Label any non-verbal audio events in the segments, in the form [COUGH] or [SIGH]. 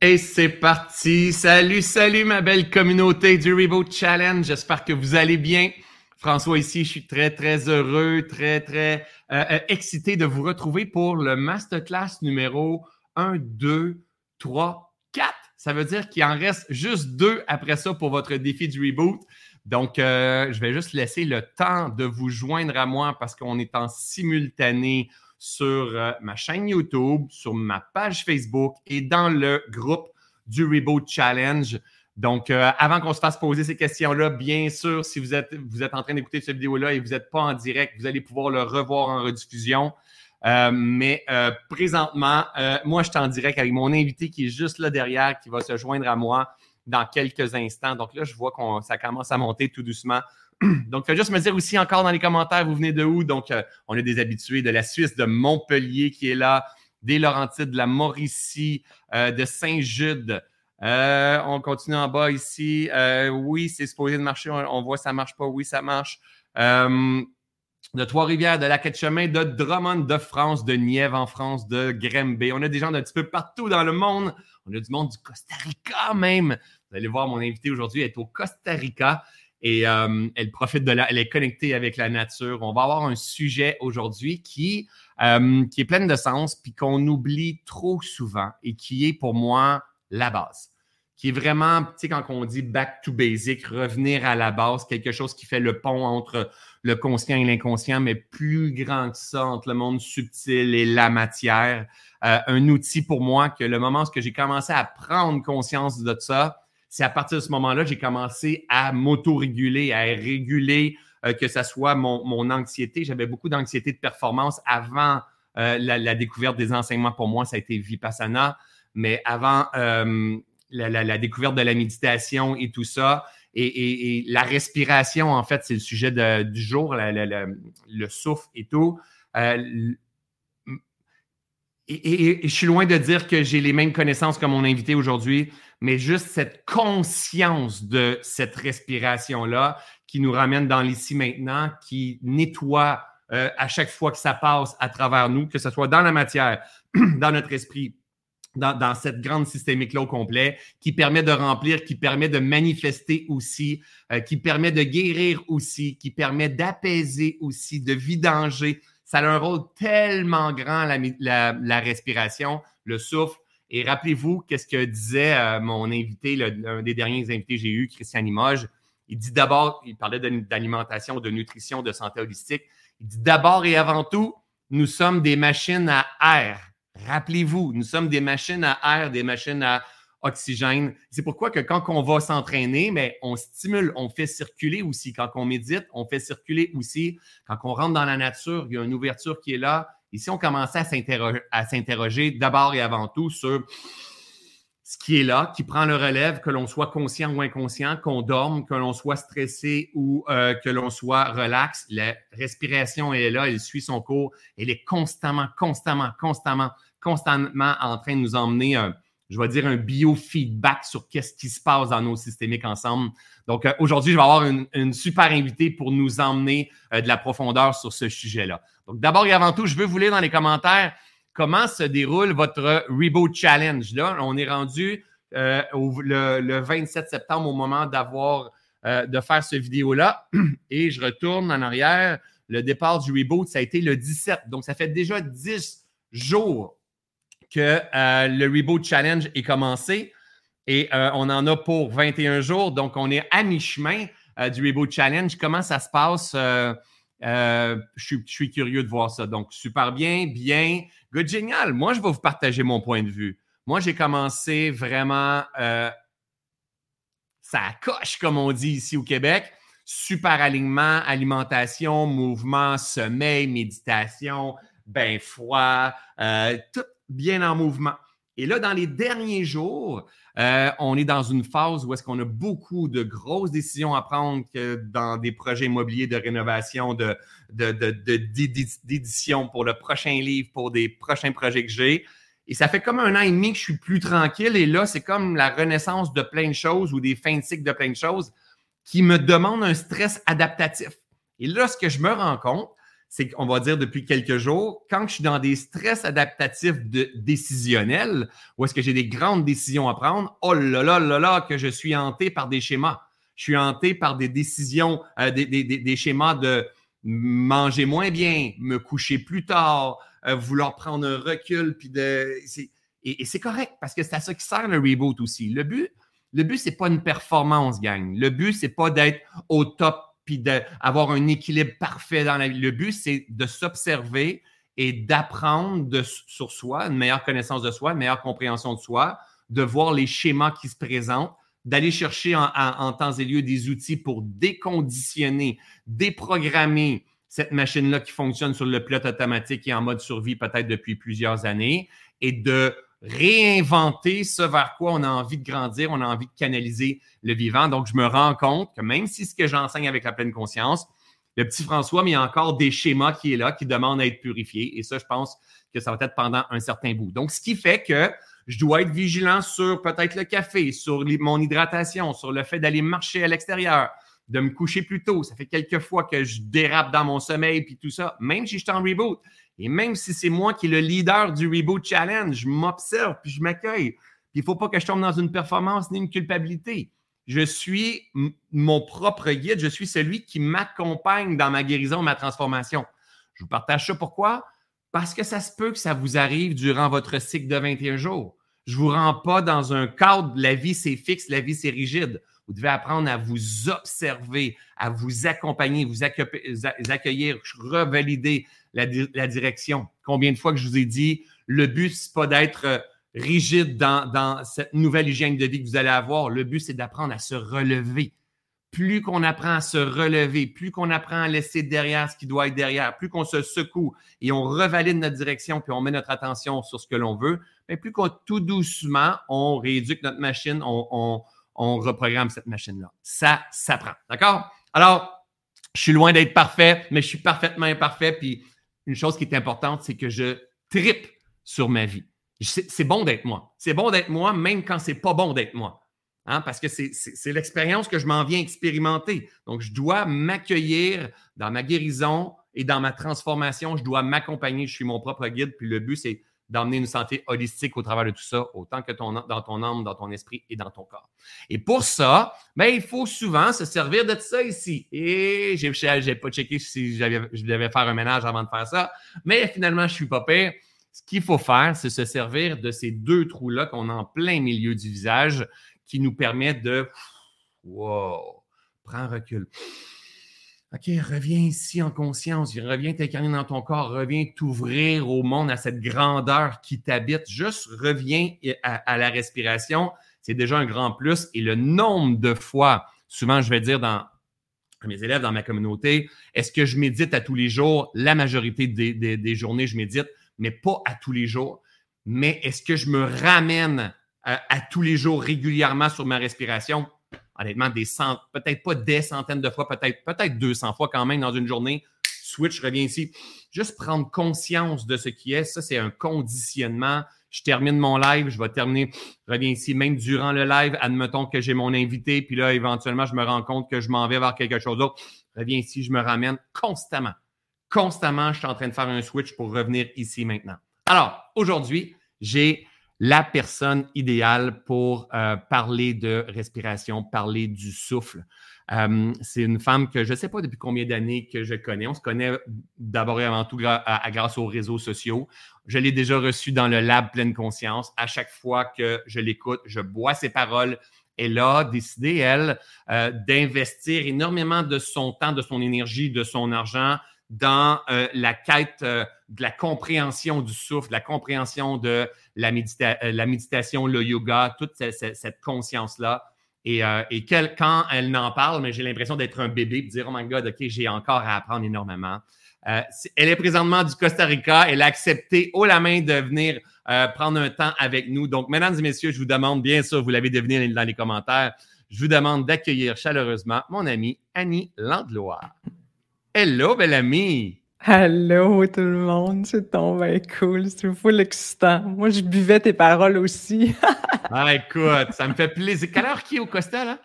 Et c'est parti. Salut, salut ma belle communauté du Reboot Challenge. J'espère que vous allez bien. François ici, je suis très, très heureux, très, très euh, euh, excité de vous retrouver pour le masterclass numéro 1, 2, 3, 4. Ça veut dire qu'il en reste juste deux après ça pour votre défi du reboot. Donc, euh, je vais juste laisser le temps de vous joindre à moi parce qu'on est en simultané sur euh, ma chaîne YouTube, sur ma page Facebook et dans le groupe du Reboot Challenge. Donc, euh, avant qu'on se fasse poser ces questions-là, bien sûr, si vous êtes, vous êtes en train d'écouter cette vidéo-là et vous n'êtes pas en direct, vous allez pouvoir le revoir en rediffusion. Euh, mais présentement, moi, je suis en direct avec mon invité qui est juste là derrière, qui va se joindre à moi dans quelques instants. Donc là, je vois que ça commence à monter tout doucement. [CLEARS THROAT] Donc, faites juste me dire aussi encore dans les commentaires, vous venez de où? Donc, euh, on a des habitués de la Suisse, de Montpellier qui est là, des Laurentides, de la Mauricie, euh, de Saint-Jude. Euh, on continue en bas ici. oui, c'est supposé de marcher. On, voit ça marche pas. Oui, ça marche. de Trois-Rivières, de la Quête-Chemin, de Drummond de France, de Nièvre en France, de Grimby. On a des gens d'un petit peu partout dans le monde. On a du monde du Costa Rica même. Vous allez voir, mon invité aujourd'hui est au Costa Rica et euh, elle profite de la, elle est connectée avec la nature. On va avoir un sujet aujourd'hui qui, euh, qui est plein de sens, puis qu'on oublie trop souvent et qui est pour moi la base. Qui est vraiment, tu sais, quand on dit back to basic, revenir à la base, quelque chose qui fait le pont entre le conscient et l'inconscient, mais plus grand que ça, entre le monde subtil et la matière. Euh, un outil pour moi que le moment où j'ai commencé à prendre conscience de ça, c'est à partir de ce moment-là, j'ai commencé à m'auto-réguler, à réguler, euh, que ce soit mon, anxiété. J'avais beaucoup d'anxiété de performance avant euh, la, découverte des enseignements. Pour moi, ça a été Vipassana, mais avant euh, la, découverte de la méditation et tout ça. Et, la respiration, en fait, c'est le sujet du jour, le souffle et tout et, je suis loin de dire que j'ai les mêmes connaissances que mon invité aujourd'hui, mais juste cette conscience de cette respiration-là qui nous ramène dans l'ici maintenant, qui nettoie euh, à chaque fois que ça passe à travers nous, que ce soit dans la matière, [CLEARS THROAT] dans notre esprit, dans, cette grande systémique-là au complet, qui permet de remplir, qui permet de manifester aussi, euh, qui permet de guérir aussi, qui permet d'apaiser aussi, de vidanger ça a un rôle tellement grand, la, respiration, le souffle. Et rappelez-vous, qu'est-ce que disait euh, mon invité, l'un des derniers invités que j'ai eu, Christian Limoges. Il dit d'abord, il parlait d'alimentation, de nutrition, de santé holistique. Il dit d'abord et avant tout, nous sommes des machines à air. Rappelez-vous, nous sommes des machines à air, des machines à oxygène. C'est pourquoi que quand on va s'entraîner, mais on stimule, on fait circuler aussi. Quand on médite, on fait circuler aussi. Quand on rentre dans la nature, il y a une ouverture qui est là. Ici, on commence à s'interroger d'abord et avant tout sur ce qui est là, qui prend le relève, que l'on soit conscient ou inconscient, qu'on dorme, que l'on soit stressé ou euh, que l'on soit relax. La respiration est là, elle suit son cours. Elle est constamment, constamment, constamment, constamment en train de nous emmener un, je vais dire, un biofeedback sur qu'est-ce qui se passe dans nos systémiques ensemble. Donc, euh, aujourd'hui, je vais avoir une, super invitée pour nous emmener euh, de la profondeur sur ce sujet-là. Donc, d'abord et avant tout, je veux vous lire dans les commentaires comment se déroule votre Reboot Challenge. Là, on est rendu euh, le, 27 septembre au moment d'avoir, de faire ce vidéo-là. [CLEARS THROAT] Et je retourne en arrière. Le départ du Reboot, ça a été le 17. Donc, ça fait déjà 10 jours que euh, le Reboot Challenge est commencé et euh, on en a pour 21 jours. Donc, on est à mi-chemin euh, du Reboot Challenge. Comment ça se passe? je, suis, curieux de voir ça. Donc, super bien, bien. Good, génial. Moi, je vais vous partager mon point de vue. Moi, j'ai commencé vraiment ça coche, comme on dit ici au Québec. Super alignement, alimentation, mouvement, sommeil, méditation, bain froid, tout, bien en mouvement. Et là, dans les derniers jours, euh, on est dans une phase où est-ce qu'on a beaucoup de grosses décisions à prendre dans des projets immobiliers de rénovation, de, d'édition pour le prochain livre, pour des prochains projets que j'ai. Et ça fait comme un an et demi que je suis plus tranquille. Et là, c'est comme la renaissance de plein de choses ou des fins de cycle de plein de choses qui me demandent un stress adaptatif. Et là, ce que je me rends compte, c'est qu'on va dire depuis quelques jours, quand je suis dans des stress adaptatifs décisionnels, où est-ce que j'ai des grandes décisions à prendre, oh là là là là, que je suis hanté par des schémas. Je suis hanté par des décisions, euh, des, schémas de manger moins bien, me coucher plus tard, euh, vouloir prendre un recul, puis de. Et, et c'est correct, parce que c'est à ça qui sert le reboot aussi. Le but, le but, c'est pas une performance, gang. Le but, c'est pas d'être au top puis d'avoir un équilibre parfait dans la vie. Le but, c'est de s'observer et d'apprendre sur soi, une meilleure connaissance de soi, une meilleure compréhension de soi, de voir les schémas qui se présentent, d'aller chercher en, temps et lieu des outils pour déconditionner, déprogrammer cette machine-là qui fonctionne sur le pilote automatique et en mode survie peut-être depuis plusieurs années et de réinventer ce vers quoi on a envie de grandir, on a envie de canaliser le vivant. Donc, je me rends compte que même si ce que j'enseigne avec la pleine conscience, le petit François, mais il y a encore des schémas qui est là, qui demandent à être purifiés. Et ça, je pense que ça va être pendant un certain bout. Donc, ce qui fait que je dois être vigilant sur peut-être le café, sur mon hydratation, sur le fait d'aller marcher à l'extérieur, de me coucher plus tôt. Ça fait quelques fois que je dérape dans mon sommeil puis tout ça, même si je suis en reboot. Et même si c'est moi qui est le leader du Reboot Challenge, je m'observe puis je m'accueille. il ne faut pas que je tombe dans une performance ni une culpabilité. Je suis mon propre guide, je suis celui qui m'accompagne dans ma guérison, ma transformation. Je vous partage ça pourquoi? Parce que ça se peut que ça vous arrive durant votre cycle de 21 jours. Je ne vous rends pas dans un cadre, la vie c'est fixe, la vie c'est rigide. Vous devez apprendre à vous observer, à vous accompagner, vous accueillir, revalider la, direction. Combien de fois que je vous ai dit, le but, ce n'est pas d'être euh, rigide dans, cette nouvelle hygiène de vie que vous allez avoir. Le but, c'est d'apprendre à se relever. Plus qu'on apprend à se relever, plus qu'on apprend à laisser derrière ce qui doit être derrière, plus qu'on se secoue et on revalide notre direction, puis on met notre attention sur ce que l'on veut, mais plus qu'on tout doucement, on rééduque notre machine, on on reprogramme cette machine-là. Ça s'apprend. D'accord? Alors, je suis loin d'être parfait, mais je suis parfaitement imparfait. Puis une chose qui est importante, c'est que je tripe sur ma vie. C'est bon d'être moi. C'est bon d'être moi, même quand c'est pas bon d'être moi. Hein? Parce que c'est l'expérience que je m'en viens expérimenter. Donc, je dois m'accueillir dans ma guérison et dans ma transformation. Je dois m'accompagner. Je suis mon propre guide. Puis le but, c'est d'emmener une santé holistique au travers de tout ça, autant que dans ton âme, dans ton esprit et dans ton corps. Et pour ça, ben, il faut souvent se servir de ça ici. Et j'ai pas checké si je devais faire un ménage avant de faire ça, mais finalement, je suis pas pire. Ce qu'il faut faire, c'est se servir de ces deux trous-là qu'on a en plein milieu du visage qui nous permettent de... Wow! Prends recul. OK, reviens ici en conscience, reviens t'incarner dans ton corps, reviens t'ouvrir au monde, à cette grandeur qui t'habite. Juste reviens à, la respiration, c'est déjà un grand plus. Et le nombre de fois, souvent je vais dire dans à mes élèves dans ma communauté, est-ce que je médite à tous les jours? La majorité des, journées, je médite, mais pas à tous les jours. Mais est-ce que je me ramène à tous les jours régulièrement sur ma respiration? Honnêtement, des cent, peut-être pas des centaines de fois, peut-être peut-être 200 fois quand même dans une journée. Switch, reviens ici. Juste prendre conscience de ce qui est, ça, c'est un conditionnement. Je termine mon live, je vais terminer, reviens ici, même durant le live, admettons que j'ai mon invité, puis là, éventuellement, je me rends compte que je m'en vais vers quelque chose d'autre. Reviens ici, je me ramène constamment. Constamment, je suis en train de faire un switch pour revenir ici maintenant. Alors, aujourd'hui, j'ai la personne idéale pour euh, parler de respiration, parler du souffle. Euh, c'est une femme que je ne sais pas depuis combien d'années que je connais. On se connaît d'abord et avant tout grâce aux réseaux sociaux. Je l'ai déjà reçue dans le lab pleine conscience. À chaque fois que je l'écoute, je bois ses paroles. Elle a décidé, elle, euh, d'investir énormément de son temps, de son énergie, de son argent dans euh, la quête euh, de la compréhension du souffle, de la compréhension de la, euh, la méditation, le yoga, toute cette, conscience-là. Et, quand elle n'en parle, mais j'ai l'impression d'être un bébé et de dire Oh my God, OK, j'ai encore à apprendre énormément. elle est présentement du Costa Rica. Elle a accepté haut la main de venir prendre un temps avec nous. Donc, mesdames et messieurs, je vous demande, bien sûr, vous l'avez deviné dans les commentaires, je vous demande d'accueillir chaleureusement mon amie Annie Landlois. Hello, belle amie! Hello tout le monde, c'est tombé cool, c'est full excitant. Moi, je buvais tes paroles aussi. [LAUGHS] ah, écoute, ça me fait plaisir. Quelle heure qui est au Costa, là?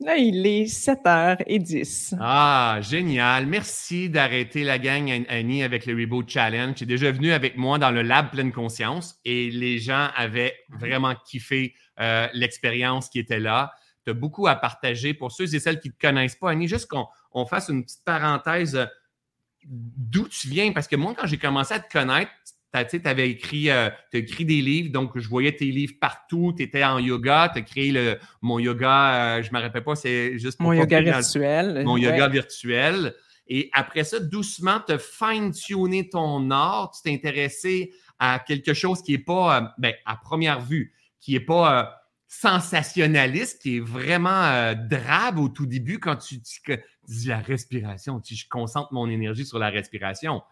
Là, il est 7h10. Ah, génial. Merci d'arrêter la gang, Annie, avec le Reboot Challenge. Tu es déjà venu avec moi dans le Lab Pleine Conscience et les gens avaient vraiment kiffé euh, l'expérience qui était là. Tu as beaucoup à partager pour ceux et celles qui ne te connaissent pas, Annie. Juste qu'on fasse une petite parenthèse euh, d'où tu viens. Parce que moi, quand j'ai commencé à te connaître, tu avais écrit, euh, écrit des livres, donc je voyais tes livres partout, tu étais en yoga, tu as créé le, mon yoga, euh, je ne me rappelle pas, c'est juste Mon yoga virtuel. Mon yoga virtuel. Et après ça, doucement, te fine-tuner ton art, tu t'es intéressé à quelque chose qui n'est pas, euh, ben, à première vue, qui n'est pas sensationnaliste, qui est vraiment drabe au tout début quand tu, dis la respiration, tu, je concentre mon énergie sur la respiration.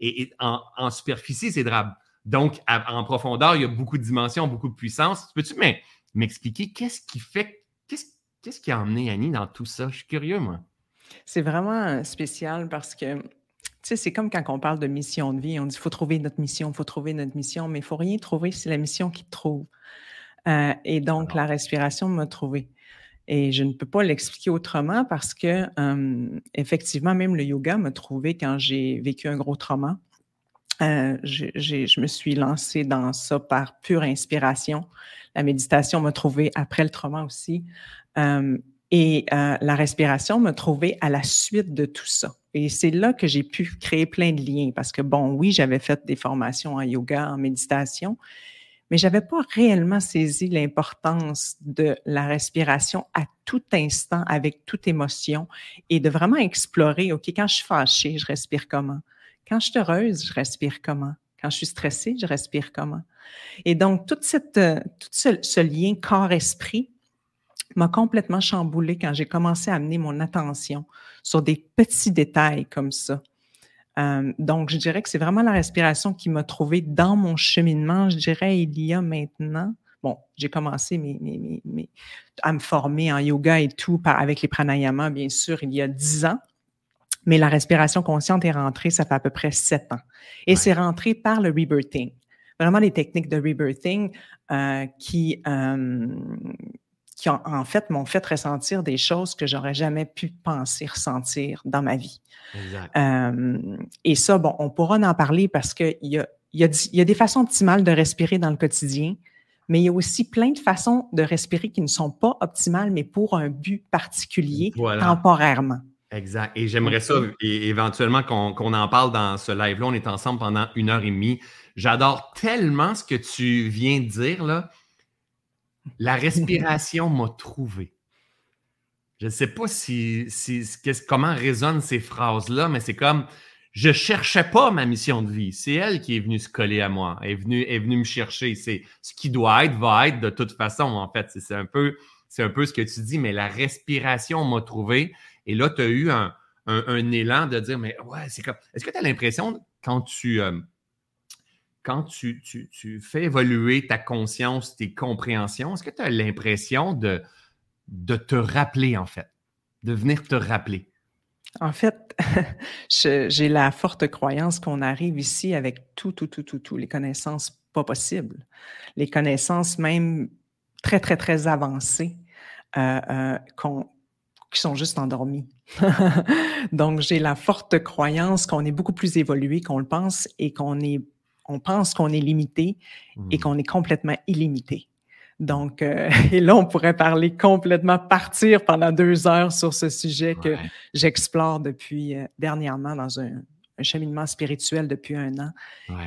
Et, en, superficie, c'est drabe. Donc, en profondeur, il y a beaucoup de dimensions, beaucoup de puissance. Peux-tu m'expliquer qu'est-ce qui fait, qu'est-ce qui a emmené Annie dans tout ça? Je suis curieux, moi. C'est vraiment spécial parce que, tu sais, c'est comme quand on parle de mission de vie. On dit, faut trouver notre mission, il faut trouver notre mission, mais il ne faut rien trouver, c'est la mission qui te trouve. Euh, et donc, la respiration m'a trouvé. Et je ne peux pas l'expliquer autrement parce que, effectivement, même le yoga m'a trouvé quand j'ai vécu un gros trauma. Euh, je me suis lancée dans ça par pure inspiration. La méditation m'a trouvé après le trauma aussi. et euh, la respiration m'a trouvé à la suite de tout ça. Et c'est là que j'ai pu créer plein de liens parce que, bon, oui, j'avais fait des formations en yoga, en méditation, mais je n'avais pas réellement saisi l'importance de la respiration à tout instant, avec toute émotion, et de vraiment explorer, OK, quand je suis fâchée, je respire comment? Quand je suis heureuse, je respire comment? Quand je suis stressée, je respire comment? Et donc, toute cette, euh, tout ce, ce lien corps-esprit m'a complètement chamboulé quand j'ai commencé à amener mon attention sur des petits détails comme ça donc, je dirais que c'est vraiment la respiration qui m'a trouvé dans mon cheminement, je dirais, il y a maintenant. Bon, j'ai commencé à me former en yoga et tout par, avec les pranayamas, bien sûr, il y a dix ans. Mais la respiration consciente est rentrée, ça fait à peu près sept ans. Et c'est rentré par le rebirthing. Vraiment les techniques de rebirthing euh, qui, qui en fait m'ont fait ressentir des choses que j'aurais jamais pu penser ressentir dans ma vie. et ça, bon, on pourra en parler parce qu'il y a, y, a, y a des façons optimales de respirer dans le quotidien, mais il y a aussi plein de façons de respirer qui ne sont pas optimales, mais pour un but particulier, temporairement. Exact. Et j'aimerais ça, éventuellement, qu'on en parle dans ce live-là. On est ensemble pendant une heure et demie. J'adore tellement ce que tu viens de dire, là. La respiration m'a trouvé. Je ne sais pas si, comment résonnent ces phrases-là, mais c'est comme je ne cherchais pas ma mission de vie. C'est elle qui est venue se coller à moi, elle est venue, est venue me chercher. C'est ce qui doit être, va être de toute façon, en fait. C'est un peu, un peu ce que tu dis, mais la respiration m'a trouvé. Et là, tu as eu un, élan de dire, mais ouais, c'est comme. Est-ce que tu as l'impression quand tu. Euh, quand tu, fais évoluer ta conscience, tes compréhensions, est-ce que tu as l'impression de, te rappeler, en fait, de venir te rappeler? En fait, [LAUGHS] j'ai la forte croyance qu'on arrive ici avec tout, tout, tout, tout, tout, les connaissances pas possibles, les connaissances même très, très, très avancées euh, euh, qui sont juste endormies. [LAUGHS] Donc, j'ai la forte croyance qu'on est beaucoup plus évolué qu'on le pense et qu'on est on pense qu'on est limité et mmh. qu'on est complètement illimité. Donc, euh, [LAUGHS] et là, on pourrait parler complètement, partir pendant deux heures sur ce sujet que j'explore depuis euh, dernièrement dans un, cheminement spirituel depuis un an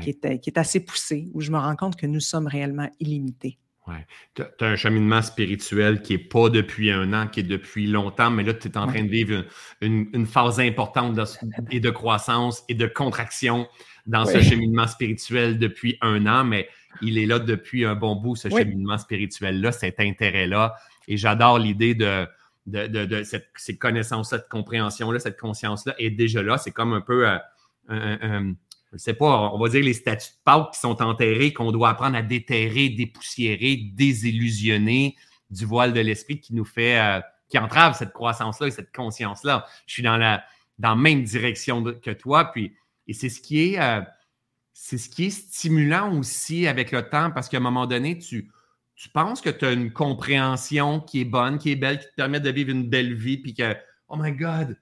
qui, est, qui, est, assez poussé, où je me rends compte que nous sommes réellement illimités. Oui. Tu as un cheminement spirituel qui n'est pas depuis un an, qui est depuis longtemps, mais là, tu es en train de vivre une, une, phase importante de, et de croissance et de contraction dans ce cheminement spéituel depuis un an, mais il est là depuis un bon bout, ce cheminement spirituel-là, cet intérêt-là. Et j'adore l'idée de, de, cette, ces connaissances-là, cette compréhension-là, cette conscience-là est déjà là. C'est comme un peu, euh, je ne sais pas, on va dire les statues de Pâques qui sont enterrés, qu'on doit apprendre à déterrer, dépoussiérer, désillusionner du voile de l'esprit qui nous fait, euh, qui entrave cette croissance-là et cette conscience-là. Je suis dans la, dans la même direction que toi, puis et c'est ce qui est, euh, ce qui est stimulant aussi avec le temps parce qu'à un moment donné, tu tu penses que tu as une compréhension qui est bonne, qui est belle, qui te permet de vivre une belle vie, puis que, oh my God!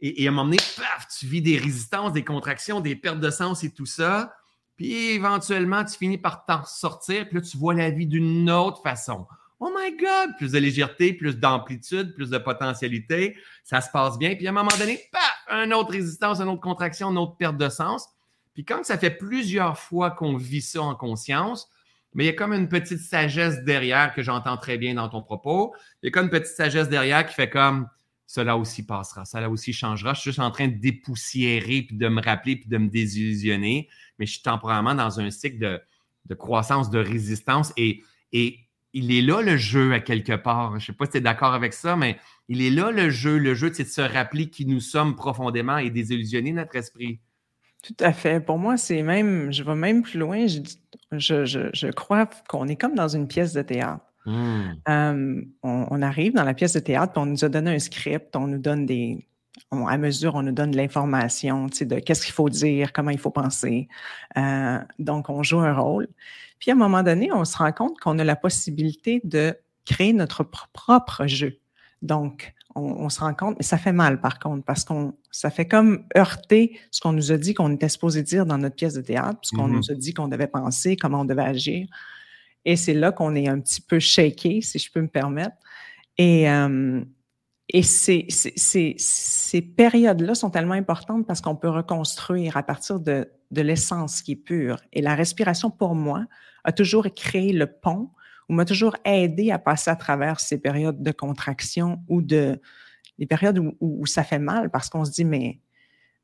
Et, à un moment donné, paf, tu vis des résistances, des contractions, des pertes de sens et tout ça. Puis éventuellement, tu finis par t'en sortir, puis là, tu vois la vie d'une autre façon. Oh my God! Plus de légèreté, plus d'amplitude, plus de potentialité. Ça se passe bien. Puis à un moment donné, paf, une autre résistance, une autre contraction, une autre perte de sens. Puis quand ça fait plusieurs fois qu'on vit ça en conscience, mais il y a comme une petite sagesse derrière que j'entends très bien dans ton propos. Il y a comme une petite sagesse derrière qui fait comme cela aussi passera, cela aussi changera. Je suis juste en train de dépoussiérer, puis de me rappeler, puis de me désillusionner, mais je suis temporairement dans un cycle de, croissance, de résistance, et, et il est là le jeu à quelque part. Je ne sais pas si tu es d'accord avec ça, mais il est là le jeu. Le jeu, c'est de se rappeler qui nous sommes profondément et désillusionner notre esprit. Tout à fait. Pour moi, c'est même, je vais même plus loin. Je, je, crois qu'on est comme dans une pièce de théâtre. Hmm. on, arrive dans la pièce de théâtre, on nous a donné un script, on nous donne des. à mesure, on nous donne de l'information, tu sais, de qu'est-ce qu'il faut dire, comment il faut penser. Euh, donc, on joue un rôle. Puis, à un moment donné, on se rend compte qu'on a la possibilité de créer notre propre jeu. Donc, on, se rend compte, mais ça fait mal par contre, parce qu'on ça fait comme heurter ce qu'on nous a dit qu'on était supposé dire dans notre pièce de théâtre, ce qu'on mm-hmm. nous a dit qu'on devait penser, comment on devait agir. Et c'est là qu'on est un petit peu shaké, si je peux me permettre. Et, euh, et ces, ces, périodes-là sont tellement importantes parce qu'on peut reconstruire à partir de, de l'essence qui est pure. Et la respiration, pour moi, a toujours créé le pont ou m'a toujours aidé à passer à travers ces périodes de contraction ou de des périodes où, ça fait mal parce qu'on se dit mais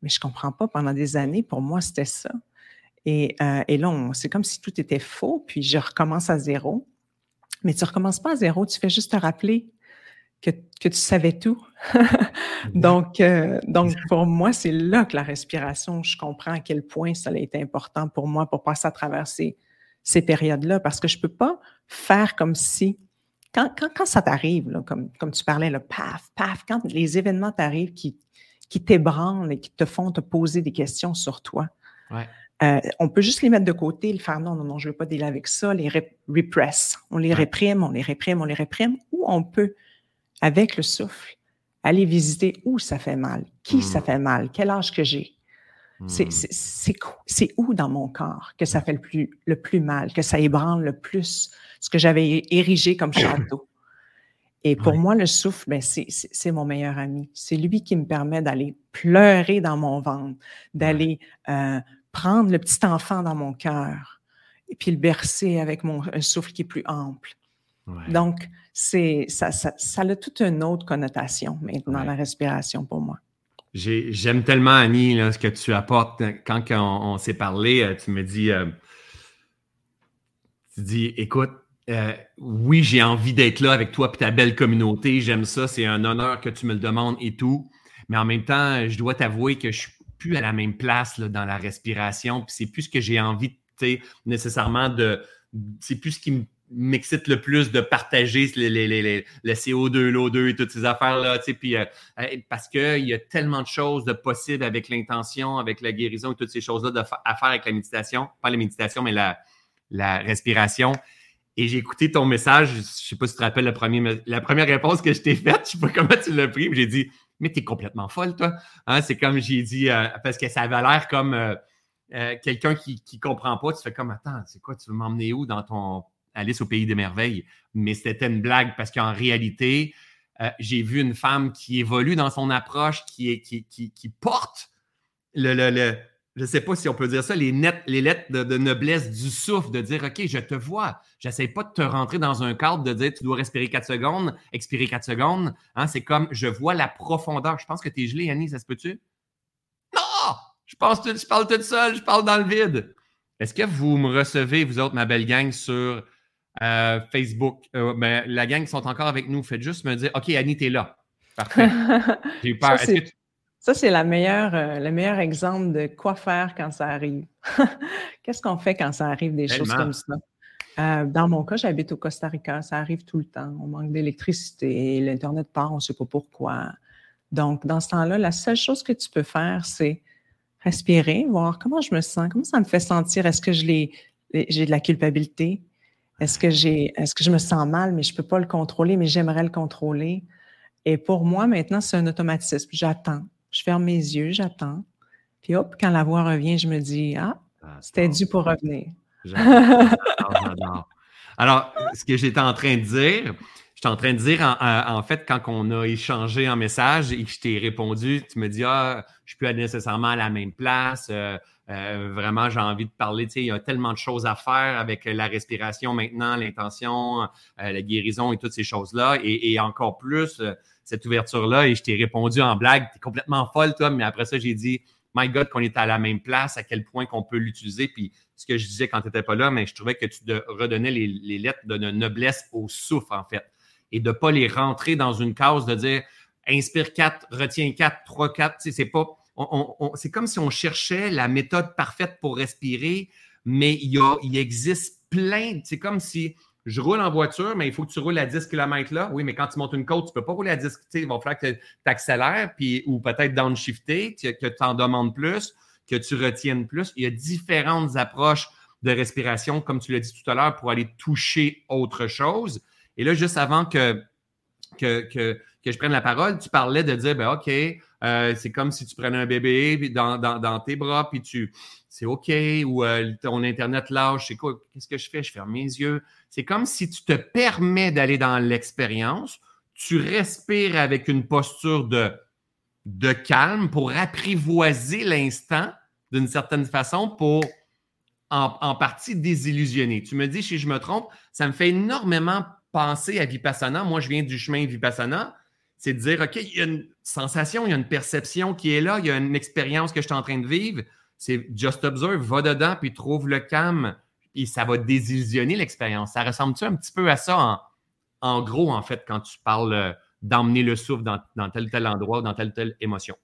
mais je comprends pas pendant des années pour moi c'était ça et, euh, et là c'est comme si tout était faux puis je recommence à zéro mais tu recommences pas à zéro tu fais juste te rappeler que, que tu savais tout. [LAUGHS] Donc euh, donc pour moi c'est là que la respiration je comprends à quel point ça a été important pour moi pour passer à travers ces ces périodes-là parce que je peux pas faire comme si, quand, quand, quand ça t'arrive, comme, comme tu parlais, le paf, paf, quand les événements t'arrivent qui, qui t'ébranlent et qui te font te poser des questions sur toi, euh, on peut juste les mettre de côté, le faire non, non, non, je ne veux pas dealer avec ça, les repress. On les réprime, on les réprime, on les réprime, ou on peut, avec le souffle, aller visiter où ça fait mal, qui ça mmh. fait mal, quel âge que j'ai, Hmm. C'est où dans mon corps que ça fait le plus, le plus mal, que ça ébranle le plus ce que j'avais érigé comme château? Et pour moi, le souffle, ben, c'est mon meilleur ami. C'est lui qui me permet d'aller pleurer dans mon ventre, d'aller euh, prendre le petit enfant dans mon cœur et puis le bercer avec mon, un souffle qui est plus ample. Donc, c'est ça, ça, ça, a toute une autre connotation maintenant, la respiration pour moi. J'aime tellement, Annie, ce que tu apportes. Quand on, s'est parlé, euh, tu me dis, euh, tu dis, écoute, euh, oui, j'ai envie d'être là avec toi et ta belle communauté. J'aime ça. C'est un honneur que tu me le demandes et tout. Mais en même temps, je dois t'avouer que je suis plus à la même place dans la respiration. Puis c'est plus ce que j'ai envie, nécessairement de. C'est plus ce qui me m'excite le plus de partager le CO2, l'O2 et toutes ces affaires-là, puis euh, parce qu'il y a tellement de choses de possibles avec l'intention, avec la guérison et toutes ces choses-là à faire avec la méditation, pas la méditation, mais la, la respiration. Et j'ai écouté ton message, je ne sais pas si tu te rappelles la première, la première réponse que je t'ai faite, [LAUGHS] je ne sais pas comment tu l'as pris, j'ai dit, mais tu es complètement folle, toi. Hein, c'est comme j'ai dit, euh, parce que ça avait l'air comme euh, quelqu'un qui ne comprend pas, tu fais comme, attends, c'est quoi, tu veux m'emmener où dans ton Alice au pays des merveilles, mais c'était une blague parce qu'en réalité, euh, j'ai vu une femme qui évolue dans son approche, qui, porte le, le, je ne sais pas si on peut dire ça, les, les lettres de, noblesse du souffle, de dire OK, je te vois. J'essaie pas de te rentrer dans un cadre, de dire tu dois respirer 4 secondes, expirer 4 secondes. Hein, c'est comme je vois la profondeur. Je pense que tu es gelé, Annie, ça se peut-tu? Non! Je, pense je parle toute seule, je parle dans le vide. Est-ce que vous me recevez, vous autres, ma belle gang, sur euh, Facebook. Euh, ben, la gang qui sont encore avec nous, faites juste me dire OK, Annie, t'es là. Parfait. [LAUGHS] J'ai eu peur. Ça, c'est la meilleure, euh, le meilleur exemple de quoi faire quand ça arrive. [LAUGHS] Qu'est-ce qu'on fait quand ça arrive des choses comme ça? dans mon cas, j'habite au Costa Rica. Ça arrive tout le temps. On manque d'électricité, l'Internet part, on ne sait pas pourquoi. Donc, dans ce temps-là, la seule chose que tu peux faire, c'est respirer, voir comment je me sens, comment ça me fait sentir. Est-ce que j'ai de la culpabilité? Est-ce que j'ai, est-ce que je me sens mal, mais je ne peux pas le contrôler, mais j'aimerais le contrôler? Et pour moi, maintenant, c'est un automatisme. J'attends. Je ferme mes yeux, j'attends. Puis hop, quand la voix revient, je me dis, ah, c'était dû pour revenir. Alors, ce que j'étais en train de dire, j'étais en train de dire, en, fait, quand on a échangé en message et que je t'ai répondu, tu me dis, ah, je suis plus nécessairement à la même place. Euh, euh, vraiment, j'ai envie de parler. Tu sais, il y a tellement de choses à faire avec la respiration maintenant, l'intention, euh, la guérison et toutes ces choses-là. Et, encore plus, cette ouverture-là. Et je t'ai répondu en blague, tu es complètement folle, toi. Mais après ça, j'ai dit, My God, qu'on est à la même place, à quel point qu'on peut l'utiliser. Puis ce que je disais quand tu n'étais pas là, mais je trouvais que tu redonnais les, lettres de noblesse au souffle, en fait. Et de ne pas les rentrer dans une case de dire inspire 4, retiens 4, 3, 4. c'est pas. C'est comme si on cherchait la méthode parfaite pour respirer, mais il, y a, il existe plein. C'est comme si je roule en voiture, mais il faut que tu roules à 10 km là. Oui, mais quand tu montes une côte, tu ne peux pas rouler à 10 Il va falloir que tu accélères, puis, ou peut-être downshifter, que tu en demandes plus, que tu retiennes plus. Il y a différentes approches de respiration, comme tu l'as dit tout à l'heure, pour aller toucher autre chose. Et là, juste avant que, que, que, je prenne la parole, tu parlais de dire, ben, OK, euh, c'est comme si tu prenais un bébé dans, tes bras, puis tu, c'est OK, ou euh, ton Internet lâche, c'est quoi, qu'est-ce que je fais? Je ferme mes yeux. C'est comme si tu te permets d'aller dans l'expérience, tu respires avec une posture de, calme pour apprivoiser l'instant d'une certaine façon pour en, en, partie désillusionner. Tu me dis si je me trompe, ça me fait énormément penser à Vipassana. Moi, je viens du chemin Vipassana c'est de dire, OK, il y a une sensation, il y a une perception qui est là, il y a une expérience que je suis en train de vivre. C'est just observe, va dedans, puis trouve le calme, et ça va désillusionner l'expérience. Ça ressemble-tu un petit peu à ça en, gros, en fait, quand tu parles euh, d'emmener le souffle dans, dans tel tel endroit, dans telle telle émotion?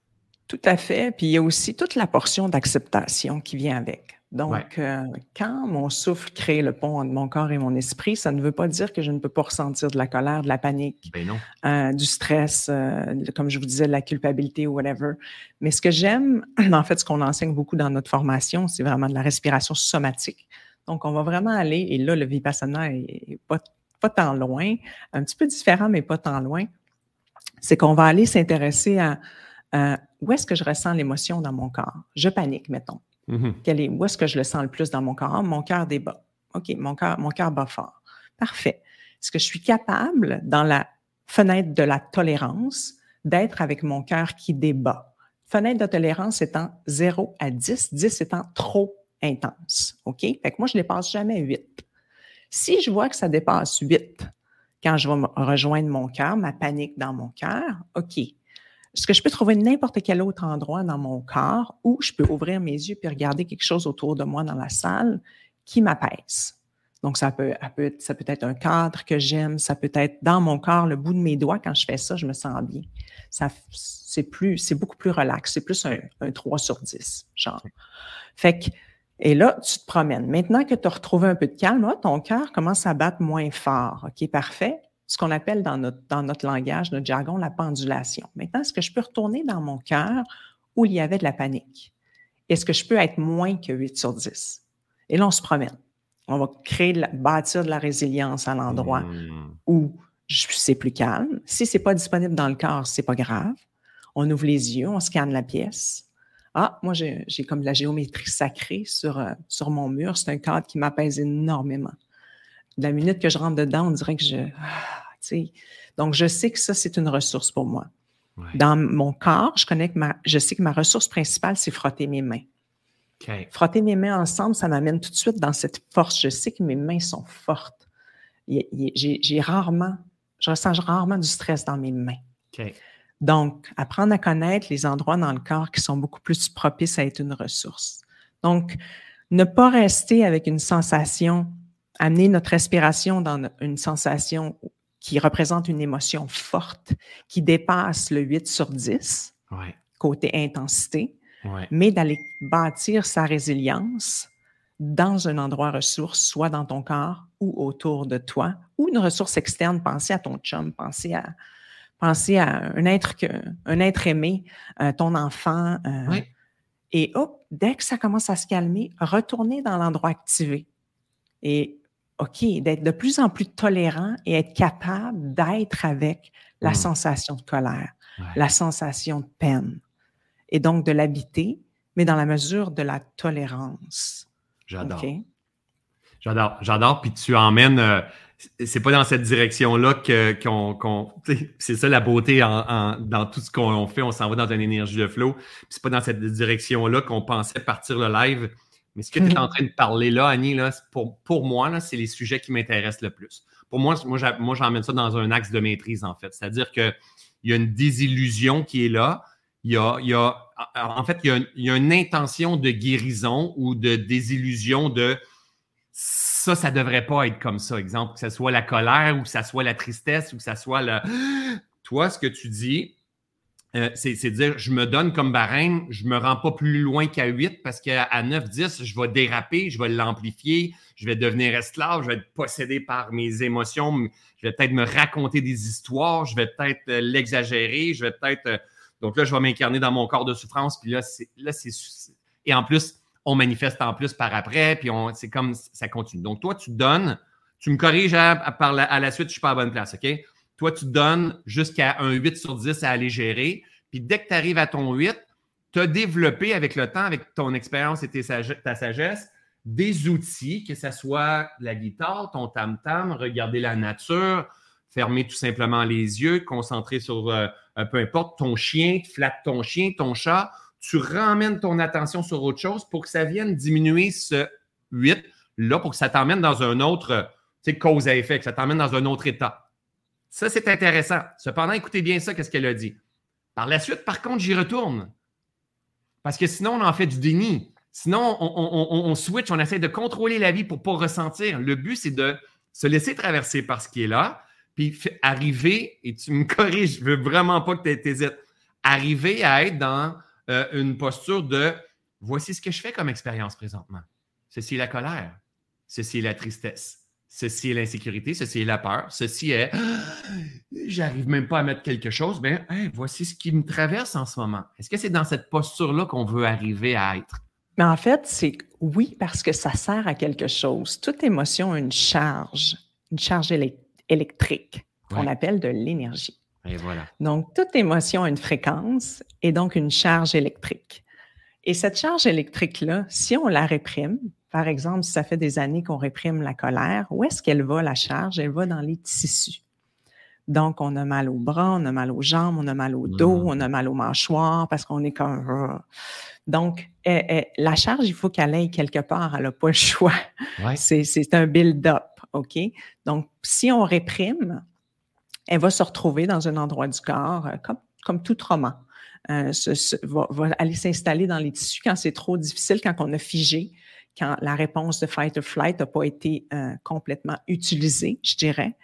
Tout à fait. Puis il y a aussi toute la portion d'acceptation qui vient avec. Donc, euh, quand mon souffle crée le pont entre mon corps et mon esprit, ça ne veut pas dire que je ne peux pas ressentir de la colère, de la panique, ben euh, du stress, euh, comme je vous disais, de la culpabilité ou whatever. Mais ce que j'aime, [CLEARS THROAT] en fait, ce qu'on enseigne beaucoup dans notre formation, c'est vraiment de la respiration somatique. Donc, on va vraiment aller, et là, le vipassana est pas, pas tant loin, un petit peu différent, mais pas tant loin. C'est qu'on va aller s'intéresser à où est-ce que je ressens l'émotion dans mon corps. Je panique, mettons. Mm-hmm. est, où est-ce que je le sens le plus dans mon corps? Mon cœur débat. OK, mon cœur, mon cœur bat fort. Parfait. Est-ce que je suis capable, dans la fenêtre de la tolérance, d'être avec mon cœur qui débat? Fenêtre de tolérance étant 0 à 10, 10 étant trop intense. OK? Fait que moi, je ne dépasse jamais 8. Si je vois que ça dépasse 8 quand je vais rejoindre mon cœur, ma panique dans mon cœur, OK, est-ce que je peux trouver n'importe quel autre endroit dans mon corps où je peux ouvrir mes yeux et regarder quelque chose autour de moi dans la salle qui m'apaise? Donc, ça peut, ça peut être un cadre que j'aime, ça peut être dans mon corps, le bout de mes doigts. Quand je fais ça, je me sens bien. Ça, c'est plus, c'est beaucoup plus relax. C'est plus un, un 3 sur 10, genre. Fait que, et là, tu te promènes. Maintenant que tu as retrouvé un peu de calme, ton cœur commence à battre moins fort. OK, parfait ce qu'on appelle dans notre, dans notre langage, notre jargon, la pendulation. Maintenant, est-ce que je peux retourner dans mon cœur où il y avait de la panique? Est-ce que je peux être moins que 8 sur 10? Et là, on se promène. On va créer, bâtir de la résilience à l'endroit mmh. où c'est plus calme. Si ce n'est pas disponible dans le corps, c'est pas grave. On ouvre les yeux, on scanne la pièce. Ah, moi, j'ai comme de la géométrie sacrée sur, euh, sur mon mur. C'est un cadre qui m'apaise énormément la minute que je rentre dedans, on dirait que je. Ah, donc, je sais que ça, c'est une ressource pour moi. Dans mon corps, je, connais que ma, je sais que ma ressource principale, c'est frotter mes mains. Frotter mes mains ensemble, ça m'amène tout de suite dans cette force. Je sais que mes mains sont fortes. J'ai rarement, je ressens rarement du stress dans mes mains. Donc, apprendre à connaître les endroits dans le corps qui sont beaucoup plus propices à être une ressource. Donc, ne pas rester avec une sensation amener notre respiration dans une sensation qui représente une émotion forte, qui dépasse le 8 sur 10, côté intensité, mais d'aller bâtir sa résilience dans un endroit ressource, soit dans ton corps ou autour de toi, ou une ressource externe, pensez à ton chum, pensez à, pensez à un être, que, un être aimé, euh, ton enfant. Euh, et hop, dès que ça commence à se calmer, retournez dans l'endroit activé. Et OK, d'être de plus en plus tolérant et être capable d'être avec la mmh. sensation de colère, la sensation de peine, et donc de l'habiter, mais dans la mesure de la tolérance. J'adore. J'adore, j'adore. Puis tu emmènes, euh, c'est pas dans cette direction-là que, qu'on, c'est ça la beauté dans tout ce qu'on fait. On s'en va dans une énergie de flow. Puis c'est pas dans cette direction-là qu'on pensait partir le live. Mais ce que tu es en train de parler là, Annie, là, pour, pour moi, c'est les sujets qui m'intéressent le plus. Pour moi, moi, j'emmène ça dans un axe de maîtrise, en fait. C'est-à-dire qu'il y a une désillusion qui est là. Il y a, il y a en fait, il y, a, une intention de guérison ou de désillusion de ça, ça devrait pas être comme ça. Exemple, que ce soit la colère ou que ce soit la tristesse ou que ce soit le. [GASPS] Toi, ce que tu dis, euh, c'est dire je me donne comme barème, je me rends pas plus loin qu'à 8 parce qu'à 9, 10, je vais déraper, je vais l'amplifier, je vais devenir esclave, je vais être possédé par mes émotions, je vais peut-être me raconter des histoires, je vais peut-être euh, l'exagérer, je vais peut-être. Euh, donc là, je vais m'incarner dans mon corps de souffrance, puis là, c'est. Et en plus, on manifeste en plus par après, puis c'est comme ça continue. Donc, toi, tu donnes, tu me corriges à, la, la suite, je ne suis pas à bonne place, OK? Toi, tu donnes jusqu'à un 8 sur 10 à aller gérer, puis dès que tu arrives à ton 8, tu as développé avec le temps, avec ton expérience et ta sagesse, des outils, que ce soit la guitare, ton tam-tam, regarder la nature, fermer tout simplement les yeux, concentrer sur euh, peu importe ton chien, flatte ton chien, ton chat, tu ramènes ton attention sur autre chose pour que ça vienne diminuer ce 8 là, pour que ça t'emmène dans un autre, tu sais, cause à effet, que ça t'emmène dans un autre état. Ça, c'est intéressant. Cependant, écoutez bien ça, qu'est-ce qu'elle a dit. Par la suite, par contre, j'y retourne. Parce que sinon, on en fait du déni. Sinon, on, switch, on essaie de contrôler la vie pour ne pas ressentir. Le but, c'est de se laisser traverser par ce qui est là, puis arriver, et tu me [LAUGHS] corriges, je veux vraiment pas que tu hésites, arriver à être dans euh, une posture de voici ce que je fais comme expérience présentement. Ceci est la colère, ceci est la tristesse, ceci est l'insécurité, ceci est la peur, ceci est [GASPS] j'arrive même pas à mettre quelque chose, mais voici ce qui me traverse en ce moment. Est-ce que c'est dans cette posture-là qu'on veut arriver à être? Mais en fait, c'est oui, parce que ça sert à quelque chose. Toute émotion a une charge, une charge électrique qu'on appelle de l'énergie. Et voilà. Donc, toute émotion a une fréquence et donc une charge électrique. Et cette charge électrique-là, si on la réprime, par exemple, si ça fait des années qu'on réprime la colère, où est-ce qu'elle va, la charge? Elle va dans les tissus. Donc, on a mal au bras, on a mal aux jambes, on a mal au dos, mmh. on a mal aux mâchoires parce qu'on est comme... Donc, eh, eh, la charge, il faut qu'elle aille quelque part. Elle n'a pas le choix. [LAUGHS] C'est un build-up, OK? Donc, si on réprime, elle va se retrouver dans un endroit du corps, euh, comme, comme tout trauma. Euh, va, aller s'installer dans les tissus quand c'est trop difficile, quand on a figé, quand la réponse de fight or flight n'a pas été euh, complètement utilisée, je dirais.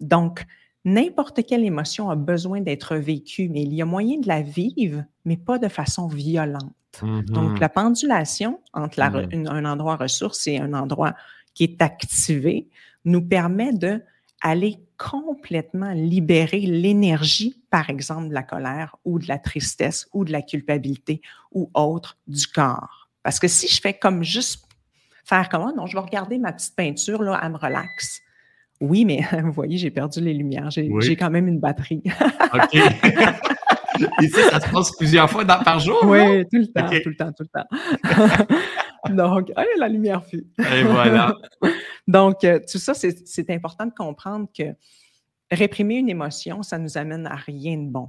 donc, n'importe quelle émotion a besoin d'être vécue, mais il y a moyen de la vivre, mais pas de façon violente. Donc, mm-hmm. la pendulation entre mm-hmm. un endroit ressource et un endroit qui est activé nous permet de aller complètement libérer l'énergie, par exemple, de la colère ou de la tristesse ou de la culpabilité ou autre du corps. Parce que si je fais comme juste faire comment, non, je vais regarder ma petite peinture, là, elle me relaxe. Oui, mais [LAUGHS] vous voyez, j'ai perdu les lumières. J'ai quand même une batterie. [LAUGHS] OK. [LAUGHS] Ici, ça se passe plusieurs fois par jour? Oui, tout le temps, tout le temps, tout le temps. Donc, la lumière fut. Et voilà. Donc, euh, tout ça, c'est important de comprendre que réprimer une émotion, ça ne nous amène à rien de bon.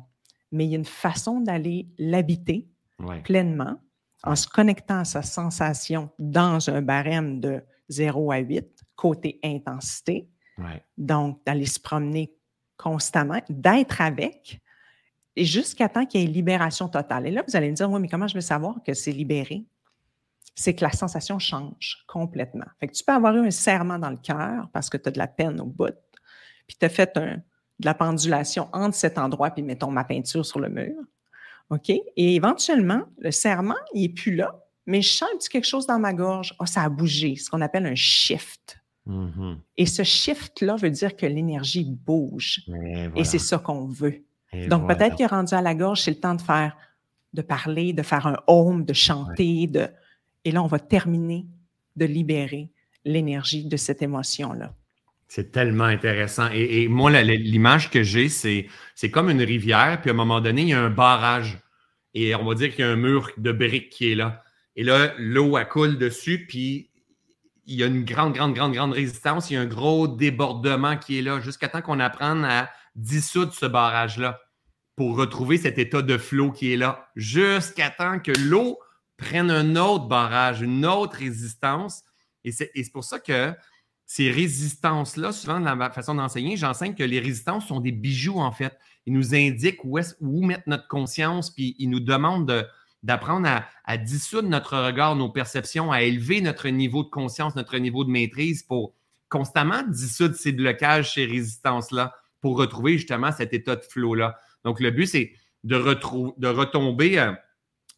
Mais il y a une façon d'aller l'habiter pleinement en se connectant à sa sensation dans un barème de 0 à 8, côté intensité. Donc, d'aller se promener constamment, d'être avec, et jusqu'à temps qu'il y ait libération totale. Et là, vous allez me dire, oui, mais comment je vais savoir que c'est libéré? c'est que la sensation change complètement. Fait que tu peux avoir eu un serrement dans le cœur parce que tu as de la peine au bout, puis tu as fait un, de la pendulation entre cet endroit puis mettons ma peinture sur le mur. OK? Et éventuellement, le serrement, il n'est plus là, mais je sens quelque chose dans ma gorge. Oh, ça a bougé, ce qu'on appelle un shift. Mm-hmm. Et ce shift-là veut dire que l'énergie bouge. Et, c'est ça qu'on veut. Donc, peut-être que rendu à la gorge, c'est le temps de faire, de parler, de faire un home, de chanter, de, et là, on va terminer de libérer l'énergie de cette émotion-là. C'est tellement intéressant. Et, moi, l'image que j'ai, c'est, comme une rivière, puis à un moment donné, il y a un barrage. Et on va dire qu'il y a un mur de briques qui est là. Et là, l'eau, coule dessus, puis il y a une grande, grande, grande, grande résistance. Il y a un gros débordement qui est là, jusqu'à temps qu'on apprenne à dissoudre ce barrage-là pour retrouver cet état de flot qui est là, jusqu'à temps que l'eau prenne un autre barrage, une autre résistance. Et c'est pour ça que ces résistances-là, souvent dans ma façon d'enseigner, j'enseigne que les résistances sont des bijoux, en fait. Ils nous indiquent où, mettre notre conscience, puis ils nous demandent d'apprendre à, dissoudre notre regard, nos perceptions, à élever notre niveau de conscience, notre niveau de maîtrise pour constamment dissoudre ces blocages, ces résistances-là, pour retrouver justement cet état de flow-là. Donc, le but, c'est de, de retomber, euh,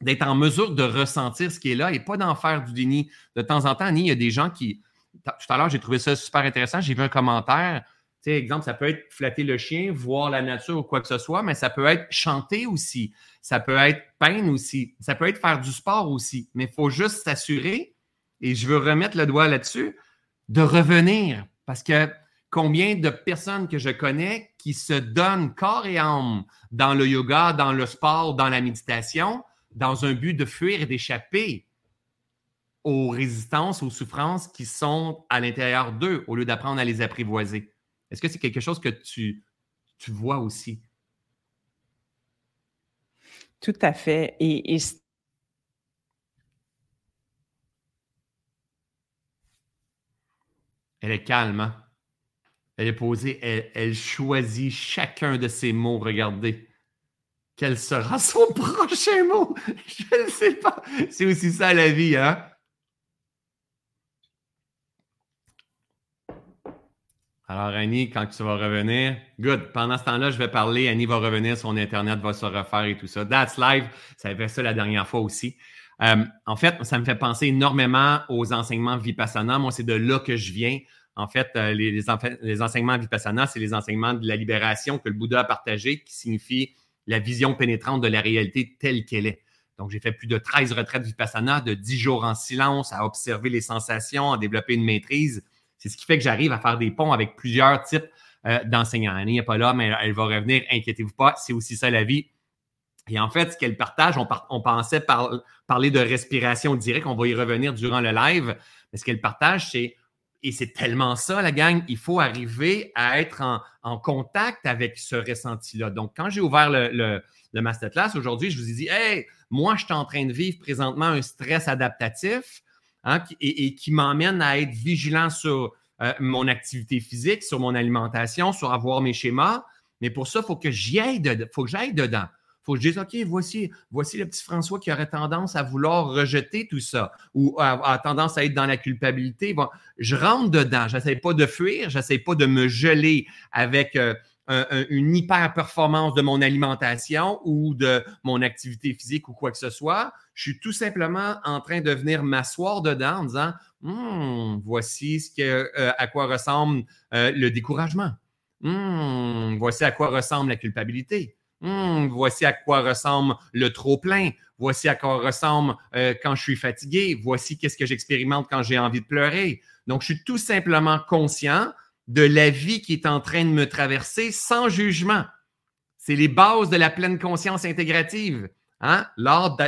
d'être en mesure de ressentir ce qui est là et pas d'en faire du déni. De temps en temps, il y a des gens qui, tout à l'heure, j'ai trouvé ça super intéressant. J'ai vu un commentaire. Tu sais, exemple, ça peut être flatter le chien, voir la nature ou quoi que ce soit, mais ça peut être chanter aussi. Ça peut être peindre aussi. Ça peut être faire du sport aussi. Mais il faut juste s'assurer, et je veux remettre le doigt là-dessus, de revenir. Parce que combien de personnes que je connais qui se donnent corps et âme dans le yoga, dans le sport, dans la méditation, dans un but de fuir et d'échapper aux résistances, aux souffrances qui sont à l'intérieur d'eux au lieu d'apprendre à les apprivoiser. Est-ce que c'est quelque chose que tu, tu vois aussi? Tout à fait. Et, Elle est calme, hein? Elle est posée, elle, elle, choisit chacun de ses mots. Regardez. Quel sera son [LAUGHS] prochain mot? Je ne sais pas. C'est aussi ça la vie, hein? Alors, Annie, quand tu vas revenir, good. Pendant ce temps-là, je vais parler. Annie va revenir, son Internet va se refaire et tout ça. That's live. Ça avait ça la dernière fois aussi. Euh, en fait, ça me fait penser énormément aux enseignements Vipassana. Moi, c'est de là que je viens. En fait, euh, les, les, enseignements Vipassana, c'est les enseignements de la libération que le Bouddha a partagé, qui signifie la vision pénétrante de la réalité telle qu'elle est. Donc, j'ai fait plus de 13 retraites Vipassana, de 10 jours en silence, à observer les sensations, à développer une maîtrise. C'est ce qui fait que j'arrive à faire des ponts avec plusieurs types euh, d'enseignants. Annie n'est pas là, mais elle va revenir, inquiétez-vous pas, c'est aussi ça la vie. Et en fait, ce qu'elle partage, on, pensait parler de respiration directe, on va y revenir durant le live, mais ce qu'elle partage, c'est, et c'est tellement ça, la gang, il faut arriver à être en, contact avec ce ressenti-là. Donc, quand j'ai ouvert le, le, le masterclass aujourd'hui, je vous ai dit, hey, moi, je suis en train de vivre présentement un stress adaptatif. Hein, et, qui m'emmène à être vigilant sur euh, mon activité physique, sur mon alimentation, sur avoir mes schémas. Mais pour ça, il faut que j'y aille, faut que j'aille dedans. Il faut que je dise, OK, voici, voici le petit François qui aurait tendance à vouloir rejeter tout ça ou a, tendance à être dans la culpabilité. Bon, je rentre dedans. Je n'essaie pas de fuir, je n'essaie pas de me geler avec euh, une hyper performance de mon alimentation ou de mon activité physique ou quoi que ce soit. Je suis tout simplement en train de venir m'asseoir dedans en disant hum, voici ce que, euh, à quoi ressemble euh, le découragement. Hum, voici à quoi ressemble la culpabilité. Hum, voici à quoi ressemble le trop-plein. Voici à quoi ressemble euh, quand je suis fatigué. Voici qu'est-ce que j'expérimente quand j'ai envie de pleurer. Donc, je suis tout simplement conscient de la vie qui est en train de me traverser sans jugement. C'est les bases de la pleine conscience intégrative. Hein?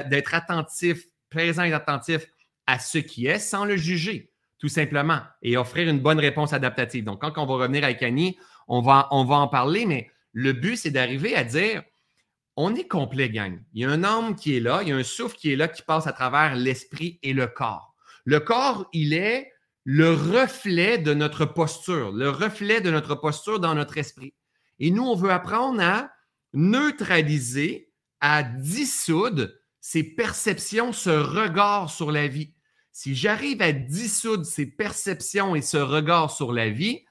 D'être attentif, présent et attentif à ce qui est sans le juger, tout simplement, et offrir une bonne réponse adaptative. Donc, quand on va revenir avec Annie, on va, on va en parler, mais le but, c'est d'arriver à dire on est complet, gang. Il y a un âme qui est là, il y a un souffle qui est là qui passe à travers l'esprit et le corps. Le corps, il est le reflet de notre posture, le reflet de notre posture dans notre esprit. Et nous, on veut apprendre à neutraliser, à dissoudre ces perceptions, ce regard sur la vie. Si j'arrive à dissoudre ces perceptions et ce regard sur la vie,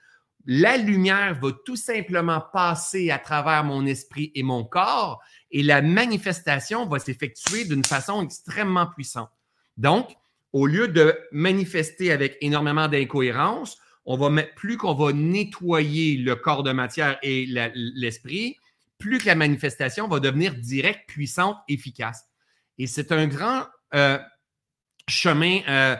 la lumière va tout simplement passer à travers mon esprit et mon corps et la manifestation va s'effectuer d'une façon extrêmement puissante. Donc, au lieu de manifester avec énormément d'incohérence, on va plus qu'on va nettoyer le corps de matière et l'esprit, plus que la manifestation va devenir directe, puissante, efficace. Et c'est un grand euh, chemin euh,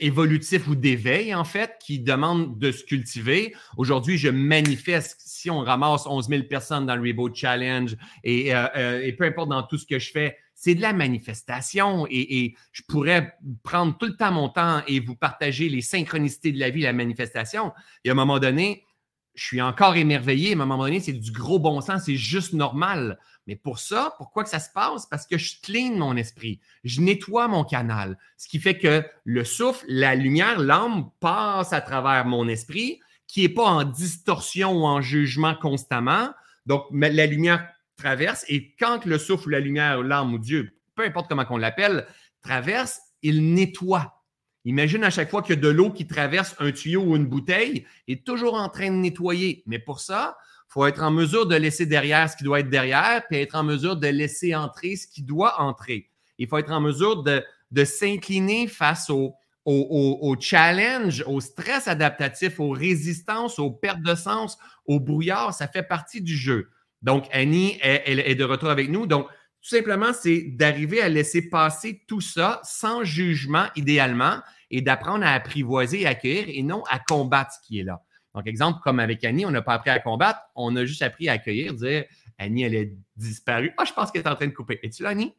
évolutif ou d'éveil, en fait, qui demande de se cultiver. Aujourd'hui, je manifeste, si on ramasse 11 000 personnes dans le Reboot Challenge et, et peu importe dans tout ce que je fais, c'est de la manifestation et, je pourrais prendre tout le temps mon temps et vous partager les synchronicités de la vie, la manifestation. Et à un moment donné, je suis encore émerveillé. À un moment donné, c'est du gros bon sens, c'est juste normal. Mais pour ça, pourquoi que ça se passe? Parce que je clean mon esprit, je nettoie mon canal, ce qui fait que le souffle, la lumière, l'âme passe à travers mon esprit, qui n'est pas en distorsion ou en jugement constamment. Donc, la lumière traverse et quand le souffle, la lumière, l'âme ou Dieu, peu importe comment on l'appelle, traverse, il nettoie. Imagine à chaque fois qu'il y a de l'eau qui traverse un tuyau ou une bouteille, il est toujours en train de nettoyer. Mais pour ça, il faut être en mesure de laisser derrière ce qui doit être derrière, puis être en mesure de laisser entrer ce qui doit entrer. Il faut être en mesure de, s'incliner face au, au, au, challenge, au stress adaptatif, aux résistances, aux pertes de sens, au brouillard. Ça fait partie du jeu. Donc, Annie, elle, est de retour avec nous. Donc, tout simplement, c'est d'arriver à laisser passer tout ça sans jugement, idéalement, et d'apprendre à apprivoiser et accueillir et non à combattre ce qui est là. Donc, exemple, comme avec Annie, on n'a pas appris à combattre, on a juste appris à accueillir, dire Annie, elle est disparue. Ah, je pense qu'elle est en train de couper. Es-tu là, Annie?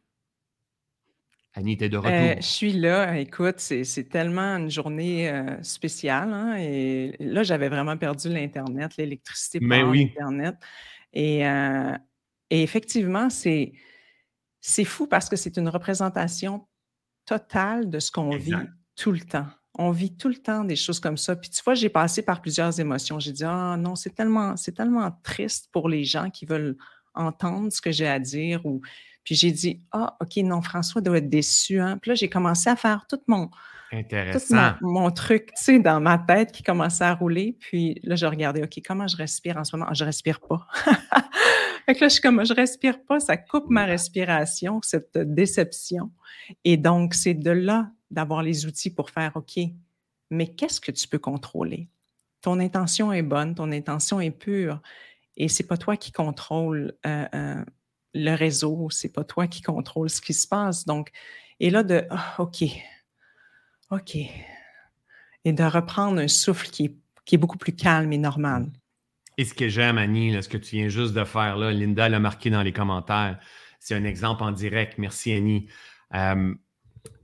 Annie était de retour. Euh, je suis là. Écoute, c'est tellement une journée euh, spéciale. Hein, et là, j'avais vraiment perdu l'Internet, l'électricité pour Euh, et, effectivement, c'est, c'est fou parce que c'est une représentation totale de ce qu'on vit tout le temps. On vit tout le temps des choses comme ça. Puis tu vois, j'ai passé par plusieurs émotions. J'ai dit, ah non, c'est tellement, c'est tellement triste pour les gens qui veulent entendre ce que j'ai à dire. Ou... Puis j'ai dit, ah, OK, non, François doit être déçu. Hein? Puis là, j'ai commencé à faire tout mon, Intéressant. mon, truc, tu sais, dans ma tête qui commençait à rouler. Puis là, je regardais, OK, comment je respire en ce moment? Je respire pas. [LAUGHS] fait que là, je suis comme, je respire pas, ça coupe ma respiration, cette déception. Et donc, c'est de là d'avoir les outils pour faire, OK, mais qu'est-ce que tu peux contrôler? Ton intention est bonne, ton intention est pure. Et c'est pas toi qui contrôle euh, euh, le réseau, c'est pas toi qui contrôle ce qui se passe. Donc, et là, de, ah, OK, OK. Et de reprendre un souffle qui est, qui est beaucoup plus calme et normal. Et ce que j'aime, Annie, ce que tu viens juste de faire, là, Linda l'a marqué dans les commentaires. C'est un exemple en direct. Merci, Annie. Euh,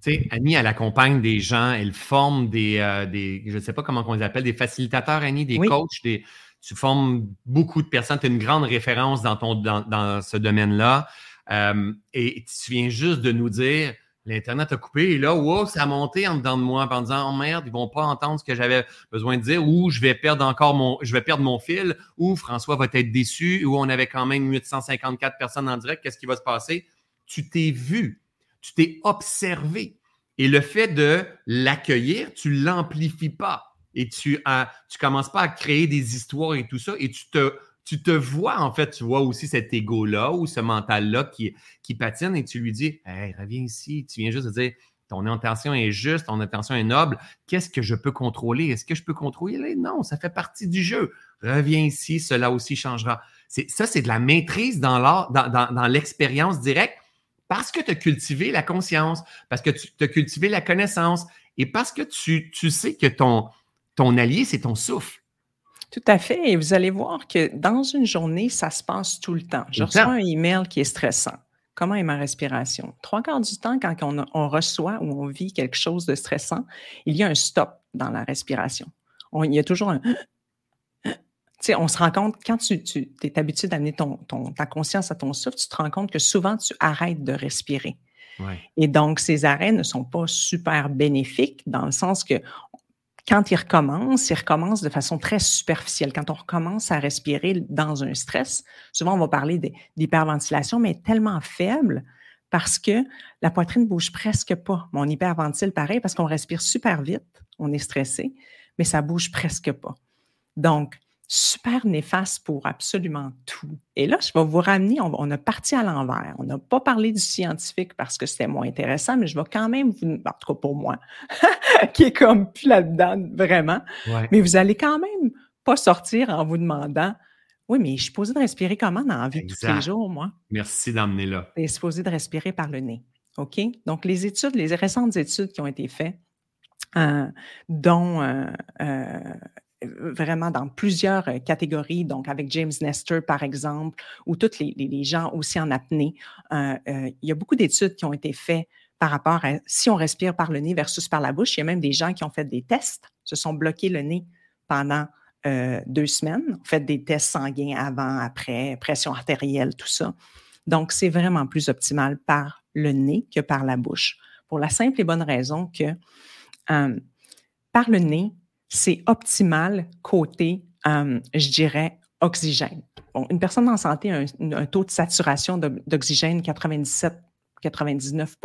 tu sais, Annie, elle accompagne des gens, elle forme des, euh, des je ne sais pas comment on les appelle, des facilitateurs, Annie, des coachs, des, tu formes beaucoup de personnes, tu es une grande référence dans, ton, dans, ce domaine-là. Euh, et tu viens juste de nous dire, L'Internet a coupé et là, wow, ça a monté en dedans de moi en disant Oh merde, ils vont pas entendre ce que j'avais besoin de dire, ou je vais perdre encore mon, fil, ou François va être déçu, ou on avait quand même 854 personnes en direct, qu'est-ce qui va se passer? Tu t'es vu, tu t'es observé. Et le fait de l'accueillir, tu l'amplifies pas. Et tu, ne commences pas à créer des histoires et tout ça, et tu te tu te vois, en fait, tu vois aussi cet ego-là ou ce mental-là qui, qui patine et tu lui dis Hey, reviens ici. Tu viens juste de dire ton intention est juste, ton intention est noble. Qu'est-ce que je peux contrôler? Est-ce que je peux contrôler? Non, ça fait partie du jeu. Reviens ici, cela aussi changera. ça, c'est de la maîtrise dans l'art, dans, l'expérience directe parce que tu as cultivé la conscience, parce que tu as cultivé la connaissance et parce que tu, tu sais que ton, ton allié, c'est ton souffle. Tout à fait. Et vous allez voir que dans une journée, ça se passe tout le temps. Je reçois un email qui est stressant. Comment est ma respiration? Trois quarts du temps, quand on, reçoit ou on vit quelque chose de stressant, il y a un stop dans la respiration. il y a toujours un [GASPS] tu sais, on se rend compte, quand tu, tu es habitué d'amener ton, ta conscience à ton souffle, tu te rends compte que souvent, tu arrêtes de respirer. Et donc, ces arrêts ne sont pas super bénéfiques dans le sens que quand il recommence, il recommence de façon très superficielle. Quand on recommence à respirer dans un stress, souvent on va parler d'hyperventilation, mais tellement faible parce que la poitrine bouge presque pas. Mon hyperventile, pareil, parce qu'on respire super vite, on est stressé, mais ça bouge presque pas. Donc, super néfaste pour absolument tout. Et là, je vais vous ramener, on, a parti à l'envers. On n'a pas parlé du scientifique parce que c'était moins intéressant, mais je vais quand même vous, en tout cas pour moi, [LAUGHS] qui est comme plus là-dedans vraiment. Mais vous allez quand même pas sortir en vous demandant oui, mais je suis supposé de respirer comment dans la vie tous les jours, moi? Merci d'emmener là. Je suis supposé de respirer par le nez. OK? Donc, les études, les récentes études qui ont été faites dont vraiment dans plusieurs catégories, donc avec James Nestor, par exemple, ou tous les, gens aussi en apnée. il y a beaucoup d'études qui ont été faites par rapport à si on respire par le nez versus par la bouche. Il y a même des gens qui ont fait des tests, se sont bloqués le nez pendant euh, deux semaines, ont fait des tests sanguins avant, après, pression artérielle, tout ça. Donc, c'est vraiment plus optimal par le nez que par la bouche, pour la simple et bonne raison que euh, par le nez, c'est optimal côté, euh, je dirais, oxygène. une personne en santé a un taux de saturation d'oxygène 97 99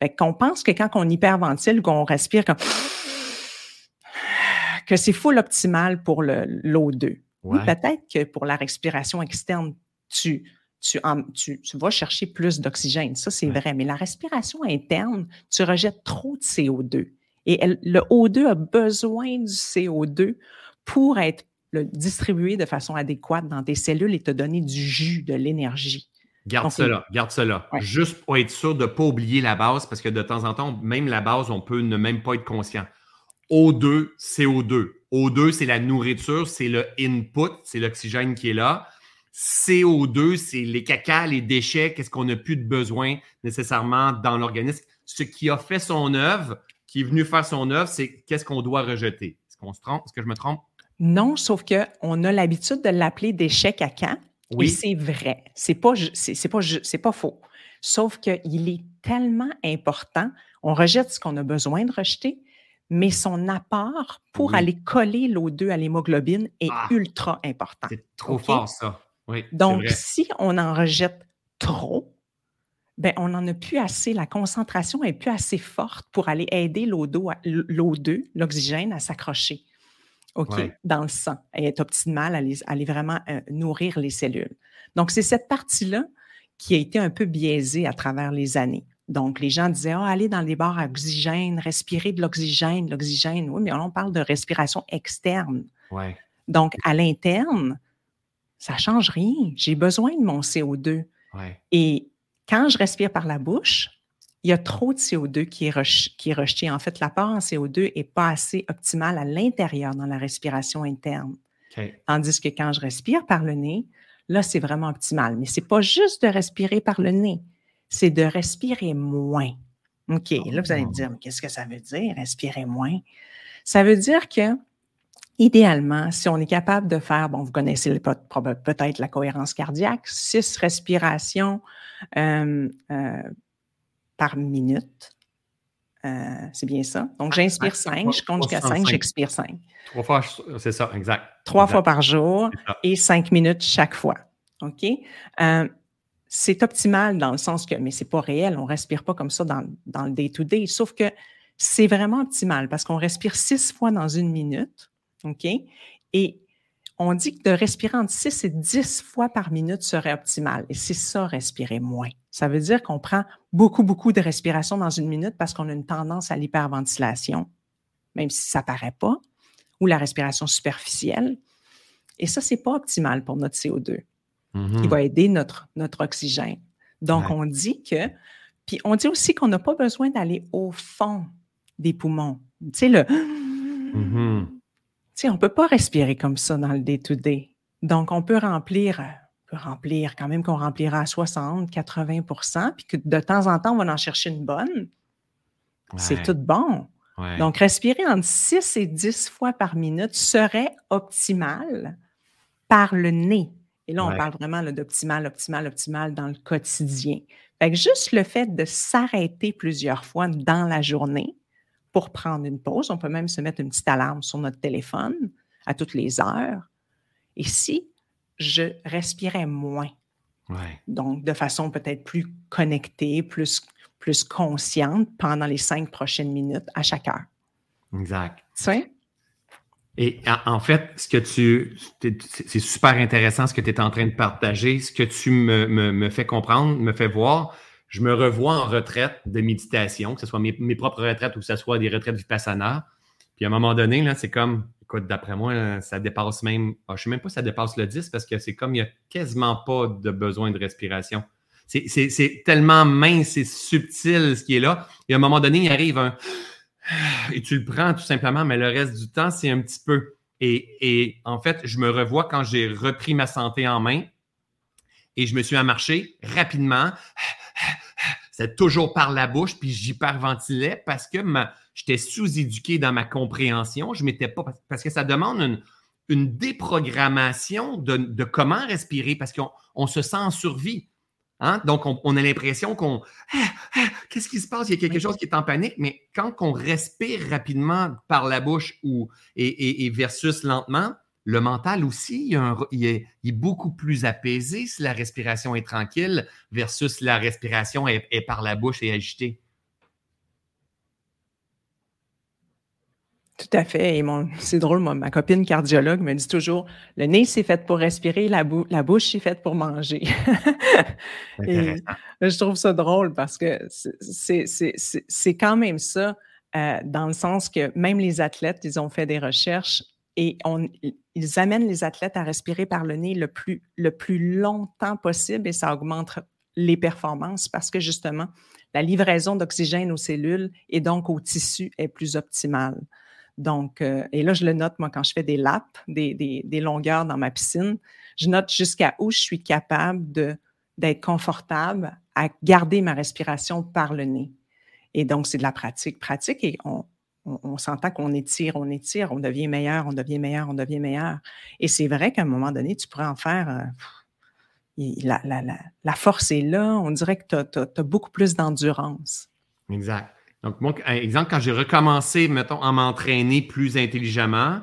Fait qu'on pense que quand on hyperventile, qu'on respire comme [SIGHS] que c'est full optimal pour l'O2. Oui, peut-être que pour la respiration externe, tu, tu, tu, vas chercher plus d'oxygène. Ça, c'est vrai. Mais la respiration interne, tu rejettes trop de CO2. Et le O2 a besoin du CO2 pour être distribué de façon adéquate dans tes cellules et te donner du jus, de l'énergie. Garde cela, garde cela. Juste pour être sûr de ne pas oublier la base, parce que de temps en temps, même la base, on peut ne même pas être conscient. O2, CO2. O2, c'est la nourriture, c'est le input, c'est l'oxygène qui est là. CO2, c'est les caca, les déchets, qu'est-ce qu'on n'a plus de besoin nécessairement dans l'organisme. Ce qui a fait son œuvre, qui est venu faire son œuvre, c'est qu'est-ce qu'on doit rejeter? Est-ce qu'on se trompe? Est-ce que je me trompe? Non, sauf qu'on a l'habitude de l'appeler déchets caca. Oui. c'est vrai. C'est pas, c'est, pas, c'est pas faux. Sauf qu'il est tellement important. On rejette ce qu'on a besoin de rejeter, mais son apport pour aller coller l'O2 à l'hémoglobine est ah! ultra important. C'est trop fort, ça. Oui, Donc, si on en rejette trop, ben, on n'en a plus assez. La concentration est plus assez forte pour aller aider l'O2, l'oxygène, à s'accrocher. OK, dans le sang. Elle est optimale, à aller, vraiment euh, nourrir les cellules. Donc, c'est cette partie-là qui a été un peu biaisée à travers les années. Donc, les gens disaient, ah, allez dans les bars à oxygène, respirer de l'oxygène, l'oxygène. Oui, mais on parle de respiration externe. Ouais. Donc, à l'interne, ça ne change rien. J'ai besoin de mon CO2. Ouais. Et quand je respire par la bouche, il y a trop de CO2 qui est, rejeté. En fait, l'apport en CO2 n'est pas assez optimal à l'intérieur dans la respiration interne. Tandis que quand je respire par le nez, là, c'est vraiment optimal. Mais ce n'est pas juste de respirer par le nez, c'est de respirer moins. OK, là, vous allez me dire, mais qu'est-ce que ça veut dire, respirer moins? Ça veut dire que, idéalement, si on est capable de faire, bon, vous connaissez peut-être la cohérence cardiaque, six respirations euh, euh, par minute. Euh, c'est bien ça. Donc, j'inspire 5, je compte jusqu'à 5, j'expire 5. Trois fois, c'est ça, exact. Trois fois par jour et cinq minutes chaque fois. OK? Euh, c'est optimal dans le sens que, mais c'est pas réel, on respire pas comme ça dans, dans le day-to-day, sauf que c'est vraiment optimal parce qu'on respire six fois dans une minute. OK? Et on dit que de respirer entre 6 et 10 fois par minute serait optimal. Et c'est ça, respirer moins. Ça veut dire qu'on prend beaucoup, beaucoup de respiration dans une minute parce qu'on a une tendance à l'hyperventilation, même si ça ne paraît pas, ou la respiration superficielle. Et ça, ce n'est pas optimal pour notre CO2, qui mm-hmm. va aider notre, notre oxygène. Donc, on dit que, puis on dit aussi qu'on n'a pas besoin d'aller au fond des poumons. Tu sais, le... Mm-hmm on ne peut pas respirer comme ça dans le day-to-day. Donc, on peut remplir, peut remplir quand même qu'on remplira à 60, 80% puis que de temps en temps, on va en chercher une bonne. C'est tout bon. Donc, respirer entre 6 et 10 fois par minute serait optimal par le nez. Et là, on parle vraiment d'optimal, optimal, optimal dans le quotidien. Fait que juste le fait de s'arrêter plusieurs fois dans la journée, pour prendre une pause. On peut même se mettre une petite alarme sur notre téléphone à toutes les heures. Et si je respirais moins, donc de façon peut-être plus connectée, plus, plus consciente pendant les cinq prochaines minutes à chaque heure. Exact. Tu Et en fait, ce que tu. C'est super intéressant ce que tu es en train de partager. Ce que tu me, me, me fais comprendre, me fait voir, je me revois en retraite de méditation, que ce soit mes, propres retraites ou que ce soit des retraites Vipassana. Puis à un moment donné, là, c'est comme, écoute, d'après moi, ça dépasse même, ah, je ne sais même pas si ça dépasse le 10 parce que c'est comme il n'y a quasiment pas de besoin de respiration. C'est tellement mince et subtil ce qui est là. Et à un moment donné, il arrive un. [SIGHS] et tu le prends tout simplement, mais le reste du temps, c'est un petit peu. Et, et, en fait, je me revois quand j'ai repris ma santé en main et je me suis à marcher rapidement. [SIGHS] C'est toujours par la bouche, puis j'hyperventilais parce que j'étais sous-éduqué dans ma compréhension. Je m'étais pas parce que ça demande une, une déprogrammation de, de, comment respirer parce qu'on se sent en survie. Hein? Donc, on, a l'impression qu'on. Ah, ah, qu'est-ce qui se passe? Il y a quelque chose qui est en panique, mais quand on respire rapidement par la bouche ou, et, versus lentement, le mental aussi, il, est, beaucoup plus apaisé si la respiration est tranquille versus la respiration est par la bouche et agitée. Tout à fait. Et [LAUGHS] c'est drôle, moi, ma copine cardiologue me dit toujours le nez, c'est fait pour respirer, la, la bouche, c'est faite pour manger. [LAUGHS] et je trouve ça drôle parce que c'est quand même ça, euh, dans le sens que même les athlètes, ils ont fait des recherches et on, ils amènent les athlètes à respirer par le nez le plus, le plus longtemps possible et ça augmente les performances parce que justement, la livraison d'oxygène aux cellules et donc aux tissus est plus optimale. Donc, euh, et là, je le note, moi, quand je fais des laps, des, longueurs dans ma piscine, je note jusqu'à où je suis capable d'être confortable à garder ma respiration par le nez. Et donc, c'est de la pratique, pratique, et on, s'entend qu'on étire, on étire, on devient meilleur, on devient meilleur, on devient meilleur. Et c'est vrai qu'à un moment donné, tu pourrais en faire. Euh, la, force est là, on dirait que tu as, beaucoup plus d'endurance. Exact. Donc, moi, exemple, quand j'ai recommencé, mettons, à m'entraîner plus intelligemment,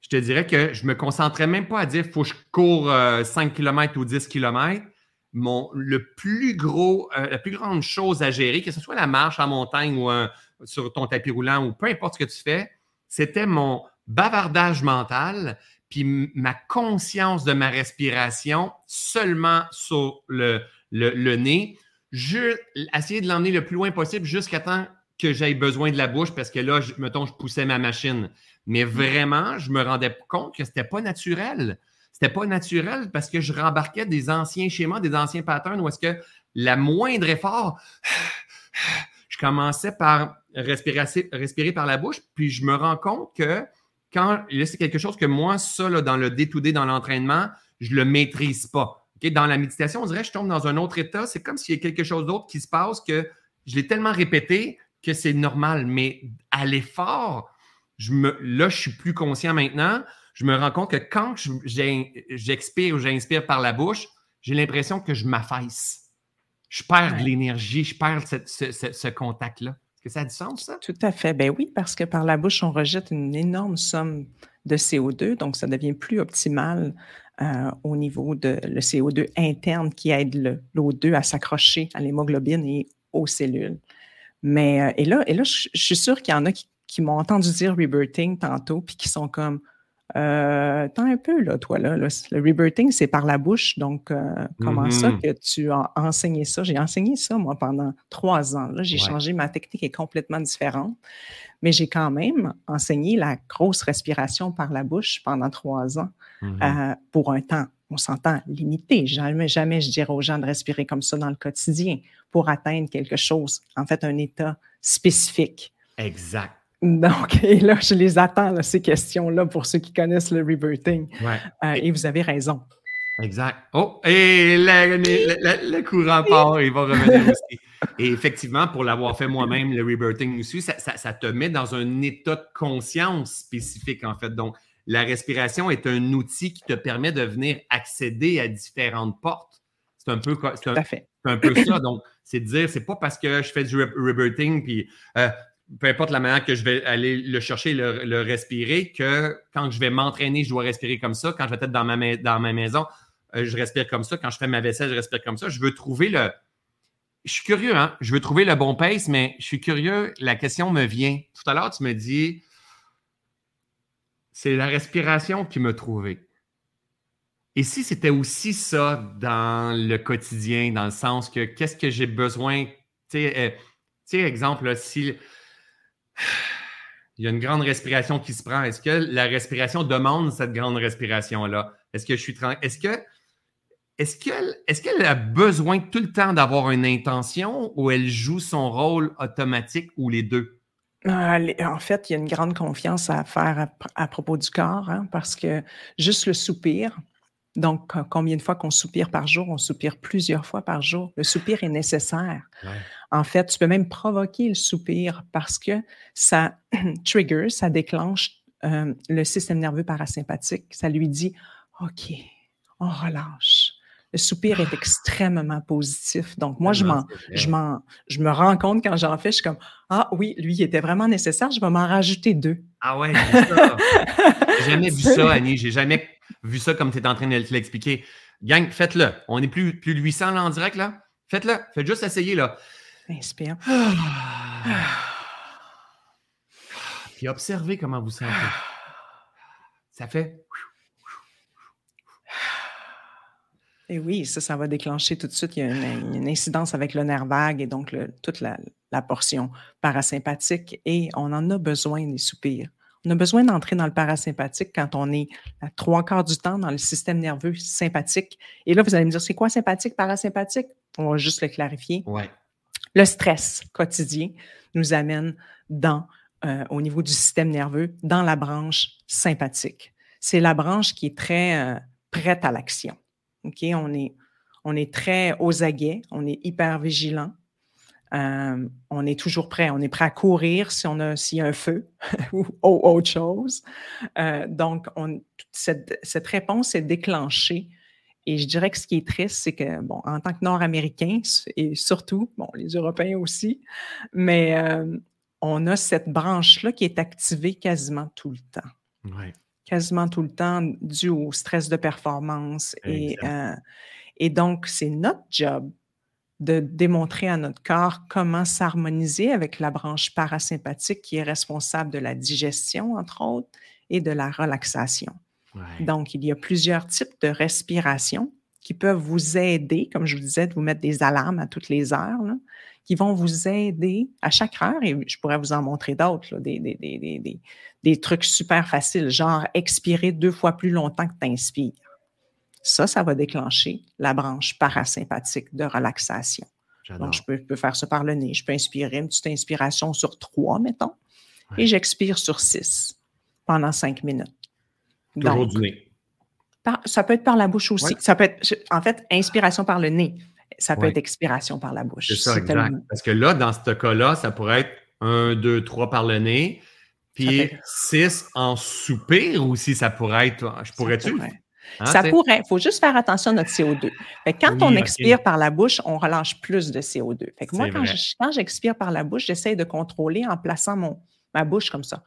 je te dirais que je me concentrais même pas à dire faut que je cours 5 euh, km ou 10 km. Mon, le plus gros, euh, la plus grande chose à gérer, que ce soit la marche en montagne ou sur ton tapis roulant ou peu importe ce que tu fais, c'était mon bavardage mental puis ma conscience de ma respiration seulement sur le, le nez. Je, essayer de l'emmener le plus loin possible jusqu'à temps que j'aie besoin de la bouche parce que là, je, mettons, je poussais ma machine. Mais mm. vraiment, je me rendais compte que c'était pas naturel. C'était pas naturel parce que je rembarquais des anciens schémas, des anciens patterns où est-ce que la moindre effort, [SIGHS] je commençais par respirer, par la bouche, puis je me rends compte que quand, c'est quelque chose que moi, ça, dans le D2D, dans l'entraînement, je le maîtrise pas. Dans la méditation, on dirait que je tombe dans un autre état. C'est comme s'il y a quelque chose d'autre qui se passe que je l'ai tellement répété que c'est normal. Mais à l'effort, je me, là, je suis plus conscient maintenant. Je me rends compte que quand j'expire ou j'inspire par la bouche, j'ai l'impression que je m'affaisse. Je perds de l'énergie, je perds ce, contact-là. Est-ce que ça a du sens, ça? Tout à fait. Ben oui, parce que par la bouche, on rejette une énorme somme de CO2, donc ça devient plus optimal euh, au niveau de le CO2 interne qui aide l'O2 à s'accrocher à l'hémoglobine et aux cellules. Mais, euh, et là, et là je, suis sûre qu'il y en a qui, m'ont entendu dire rebirthing tantôt, puis qui sont comme, euh, attends un peu, là, toi, là. le rebirthing, c'est par la bouche. Donc, euh, comment ça mm-hmm. que tu as enseigné ça? J'ai enseigné ça, moi, pendant trois ans. Là, j'ai changé, ma technique est complètement différente. Mais j'ai quand même enseigné la grosse respiration par la bouche pendant trois ans mm-hmm. pour un temps on s'entend limité. Jamais, jamais je dirais aux gens de respirer comme ça dans le quotidien pour atteindre quelque chose, en fait, un état spécifique. Exact. Donc, [LAUGHS] et là, je les attends, ces questions-là, pour ceux qui connaissent le rebirthing. Euh, et vous avez raison. Exact. Oh, et le, courant part, il va revenir [LAUGHS] aussi. Et effectivement, pour l'avoir fait moi-même, le rebirthing aussi, ça, ça, te met dans un état de conscience spécifique, en fait. Donc, la respiration est un outil qui te permet de venir accéder à différentes portes. C'est un peu, c'est un, peu ça. Donc, c'est de dire, c'est pas parce que je fais du rebirthing, puis euh, peu importe la manière que je vais aller le chercher, le, le respirer, que quand je vais m'entraîner, je dois respirer comme ça. Quand je vais être dans ma, maison, euh, je respire comme ça. Quand je fais ma vaisselle, je respire comme ça. Je veux trouver le. Je suis curieux, hein? Je veux trouver le bon pace, mais je suis curieux. La question me vient. Tout à l'heure, tu me dis c'est la respiration qui m'a trouvé. Et si c'était aussi ça dans le quotidien, dans le sens que qu'est-ce que j'ai besoin, tu sais, euh, exemple, si [SIGHS] il y a une grande respiration qui se prend, est-ce que la respiration demande cette grande respiration-là? Est-ce que je suis Est-ce que est-ce qu'elle est qu'elle a besoin tout le temps d'avoir une intention ou elle joue son rôle automatique ou les deux? Euh, en fait, il y a une grande confiance à faire à, propos du corps, hein, parce que juste le soupir, donc combien de fois qu'on soupire par jour, on soupire plusieurs fois par jour. Le soupir est nécessaire. En fait, tu peux même provoquer le soupir parce que ça [CLEARS THROAT] trigger, ça déclenche euh, le système nerveux parasympathique. Ça lui dit, OK, on relâche. Le soupir est extrêmement positif. Donc, moi, je, me rends compte quand j'en fais, je suis comme Ah oui, lui, il était vraiment nécessaire, je vais m'en rajouter deux. Ah ouais, ça. j'ai [LAUGHS] jamais vu ça, Annie. J'ai jamais vu ça comme tu es en train de l'expliquer. Gang, faites-le. On est plus, plus de 800 là en direct, là. Faites-le. Faites juste essayer, là. Inspire. Puis observez comment vous sentez. Ça fait. Et oui, ça, ça va déclencher tout de suite. Il y a une, incidence avec le nerf vague et donc toute la, portion parasympathique. Et on en a besoin des soupirs. On a besoin d'entrer dans le parasympathique quand on est à trois quarts du temps dans le système nerveux sympathique. Et là, vous allez me dire, c'est quoi sympathique, parasympathique? On va juste le clarifier. Ouais. Le stress quotidien nous amène dans, euh, au niveau du système nerveux, dans la branche sympathique. C'est la branche qui est très euh, prête à l'action. On est, on est très aux aguets, on est hyper vigilant. Euh, on est toujours prêt. On est prêt à courir si on a s'il y a un feu [LAUGHS] ou autre chose. Euh, donc, on, cette, réponse est déclenchée. Et je dirais que ce qui est triste, c'est que, bon, en tant que Nord-Américains, et surtout, bon, les Européens aussi, mais euh, on a cette branche-là qui est activée quasiment tout le temps. Quasiment tout le temps dû au stress de performance. Et, euh, et donc, c'est notre job de démontrer à notre corps comment s'harmoniser avec la branche parasympathique qui est responsable de la digestion, entre autres, et de la relaxation. Donc, il y a plusieurs types de respiration qui peuvent vous aider, comme je vous disais, de vous mettre des alarmes à toutes les heures, qui vont vous aider à chaque heure, et je pourrais vous en montrer d'autres, des, des, des, des, trucs super faciles, genre expirer deux fois plus longtemps que tu inspires. Ça, ça va déclencher la branche parasympathique de relaxation. Donc, je peux, faire ça par le nez. Je peux inspirer une petite inspiration sur trois, mettons, et j'expire sur six pendant cinq minutes. Toujours du nez. Ça peut être par la bouche aussi. Ça peut être, en fait, inspiration par le nez. Ça peut être expiration par la bouche. C'est ça, exact. Parce que là, dans ce cas-là, ça pourrait être un, deux, trois par le nez, puis six en soupir aussi, ça pourrait être. Je pourrais-tu? Hein, ça pourrait. Il faut juste faire attention à notre CO2. quand on expire par la bouche, on relâche plus de CO2. Fait que moi, quand, j'expire par la bouche, j'essaie de contrôler en plaçant mon, ma bouche comme ça.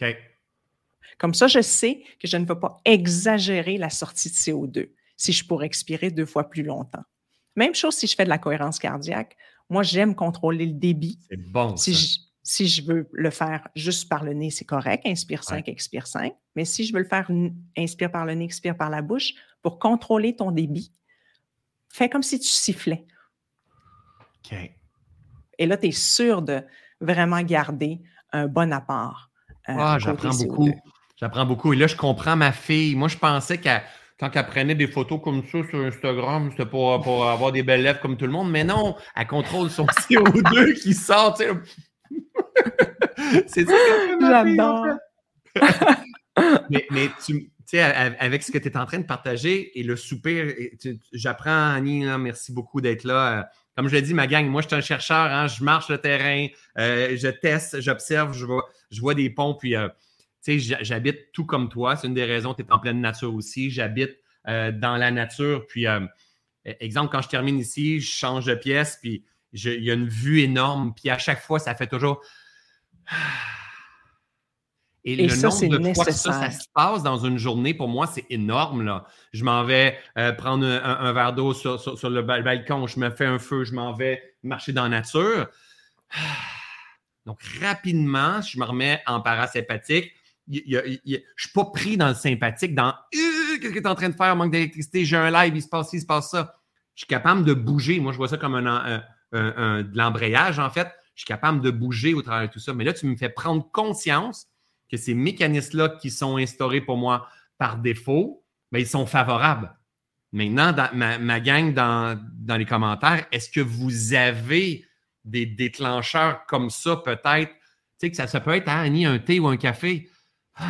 OK. Comme ça, je sais que je ne veux pas exagérer la sortie de CO2 si je pourrais expirer deux fois plus longtemps. Même chose si je fais de la cohérence cardiaque. Moi, j'aime contrôler le débit. C'est bon. Si, Je, si je veux le faire juste par le nez, c'est correct. Inspire 5, expire 5. Mais si je veux le faire inspire par le nez, expire par la bouche, pour contrôler ton débit, fais comme si tu sifflais. OK. Et là, tu es sûr de vraiment garder un bon apport. Euh, ah, j'apprends beaucoup. J'apprends beaucoup. Et là, je comprends ma fille. Moi, je pensais qu'elle quand elle prenait des photos comme ça sur Instagram, c'était pour, pour avoir des belles lèvres comme tout le monde. Mais non, elle contrôle son [LAUGHS] CO2 qui sort. [LAUGHS] C'est ça que J'adore. [LAUGHS] mais, mais tu sais, avec ce que tu es en train de partager et le soupir, j'apprends, Annie, merci beaucoup d'être là. Euh, comme je l'ai dit, ma gang, moi, je suis un chercheur, hein, je marche le terrain, euh, je teste, j'observe, je vois, je vois des ponts, puis euh, sais, j'habite tout comme toi. C'est une des raisons, tu es en pleine nature aussi. J'habite euh, dans la nature. Puis, euh, e-, exemple, quand je termine ici, je change de pièce, puis il y a une vue énorme. Puis à chaque fois, ça fait toujours. [SIGHS] Et, le nombre de fois que ça, se passe dans une journée, pour moi, c'est énorme. Là. Je m'en vais euh, prendre un, verre d'eau sur, le balcon, je me fais un feu, je m'en vais marcher dans la nature. [SIGHS] Donc, rapidement, je me remets en parasympathique je ne suis pas pris dans le sympathique, dans qu'est-ce que tu es en train de faire, manque d'électricité, j'ai un live, il se passe ci, il se passe ça. Je suis capable de bouger. Moi, je vois ça comme un, de l'embrayage, en fait. Je suis capable de bouger au travers de tout ça. Mais là, tu me fais prendre conscience que ces mécanismes-là qui sont instaurés pour moi par défaut, bien, ils sont favorables. Maintenant, ma, gang, dans, dans les commentaires, est-ce que vous avez des déclencheurs comme ça, peut-être? Tu sais, que ça, peut être, hein, Annie, un thé ou un café. [SIGHS]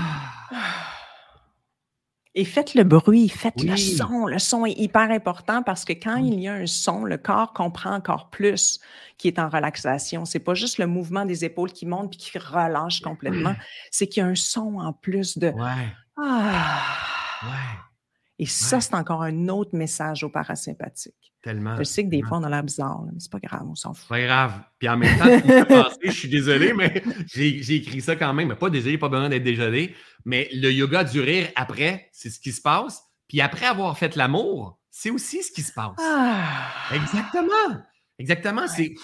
Et faites le bruit, faites le son. Le son est hyper important parce que quand il y a un son, le corps comprend encore plus qui est en relaxation. C'est pas juste le mouvement des épaules qui monte puis qui relâche complètement. C'est qu'il y a un son en plus de Ouais. Ah! Ouais. Et ça, Ouais. c'est encore un autre message au parasympathique. Tellement. Je sais que des tellement. fois, on a l'air bizarre, là, mais c'est pas grave, on s'en fout. Pas grave. Puis en même temps, je suis désolé, mais j'ai écrit ça quand même. Mais pas désolé, pas besoin d'être désolé. Mais le yoga du rire après, c'est ce qui se passe. Puis après avoir fait l'amour, c'est aussi ce qui se passe. Ah! Exactement. Exactement. C'est.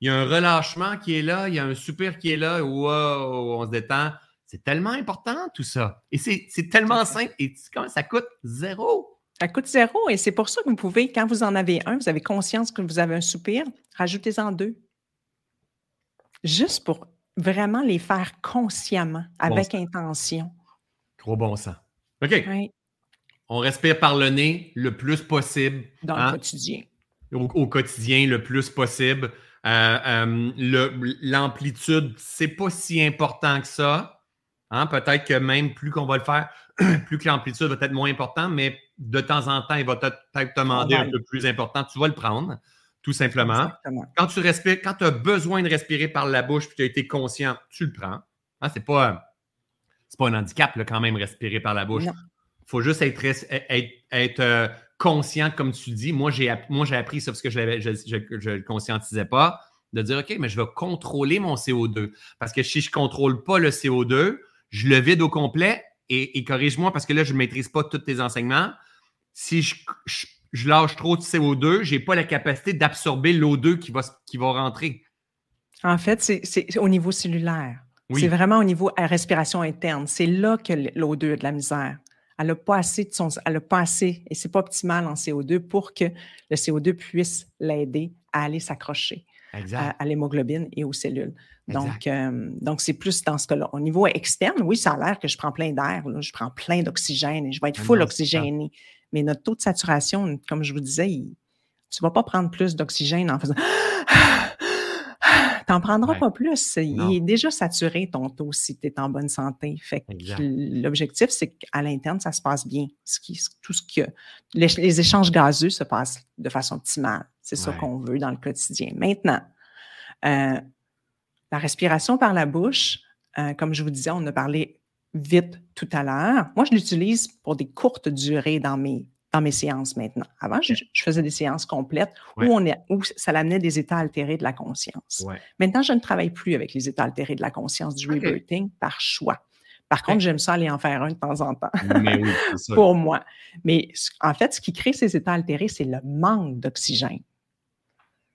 Il y a un relâchement qui est là, il y a un soupir qui est là. Wow, on se détend. C'est tellement important tout ça. Et c'est tellement simple. Et comment ça coûte? Zéro. Ça coûte zéro et c'est pour ça que vous pouvez, quand vous en avez un, vous avez conscience que vous avez un soupir, rajoutez-en deux. Juste pour vraiment les faire consciemment, avec intention. Gros bon sens. OK. Oui, On respire par le nez le plus possible. dans hein, le quotidien. au, au quotidien le plus possible. Euh, euh, L'amplitude, c'est pas si important que ça. Hein, Peut-être que même plus qu'on va le faire, [CLEARS THROAT] plus que l'amplitude va être moins important, mais de temps en temps, il va peut-être te demander un peu plus important. Tu vas le prendre, tout simplement. Exactement. Quand tu respires, quand tu as besoin de respirer par la bouche puis tu as été conscient, tu le prends. Hein, c'est pas, c'est pas un handicap, là, quand même, respirer par la bouche. Il faut juste être, être, être, euh, conscient, comme tu dis. Moi, j'ai moi, j'ai appris ça parce que je ne je, je- je le conscientisais pas, de dire OK, mais je vais contrôler mon CO2. Parce que si je ne contrôle pas le CO2, je le vide au complet et, et corrige-moi parce que là, je ne maîtrise pas tous tes enseignements. Si je, je- je lâche trop de CO2, je n'ai pas la capacité d'absorber l'O2 qui va, qui va rentrer. En fait, c'est c'est au niveau cellulaire. Oui. C'est vraiment au niveau à respiration interne. C'est là que l'O2 a de la misère. Elle n'a pas assez de son, elle a pas assez, et c'est pas optimal en CO2 pour que le CO2 puisse l'aider à aller s'accrocher. À, à l'hémoglobine et aux cellules. Donc, euh, donc c'est plus dans ce cas-là. Au niveau externe, oui, ça a l'air que je prends plein d'air, je prends plein d'oxygène et je vais être full oxygéné. Mais notre taux de saturation, comme je vous disais, il- tu ne vas pas prendre plus d'oxygène en faisant. Tu n'en prendras Ouais. pas plus. Non. Il est déjà saturé ton taux si tu es en bonne santé. Fait l'objectif, c'est qu'à l'interne, ça se passe bien. Ce qui, tout ce que les, les échanges gazeux se passent de façon optimale. C'est ça qu'on veut dans le quotidien. Maintenant, euh, la respiration par la bouche, euh, comme je vous disais, on a parlé vite tout à l'heure. Moi, je l'utilise pour des courtes durées dans mes, dans mes séances maintenant. Avant, je, je faisais des séances complètes Ouais. où, on est, où ça l'amenait des états altérés de la conscience. Ouais. Maintenant, je ne travaille plus avec les états altérés de la conscience du OK. rebirthing par choix. Par contre, j'aime ça aller en faire un de temps en temps Mais oui, c'est [LAUGHS] ça. pour moi. Mais en fait, ce qui crée ces états altérés, c'est le manque d'oxygène.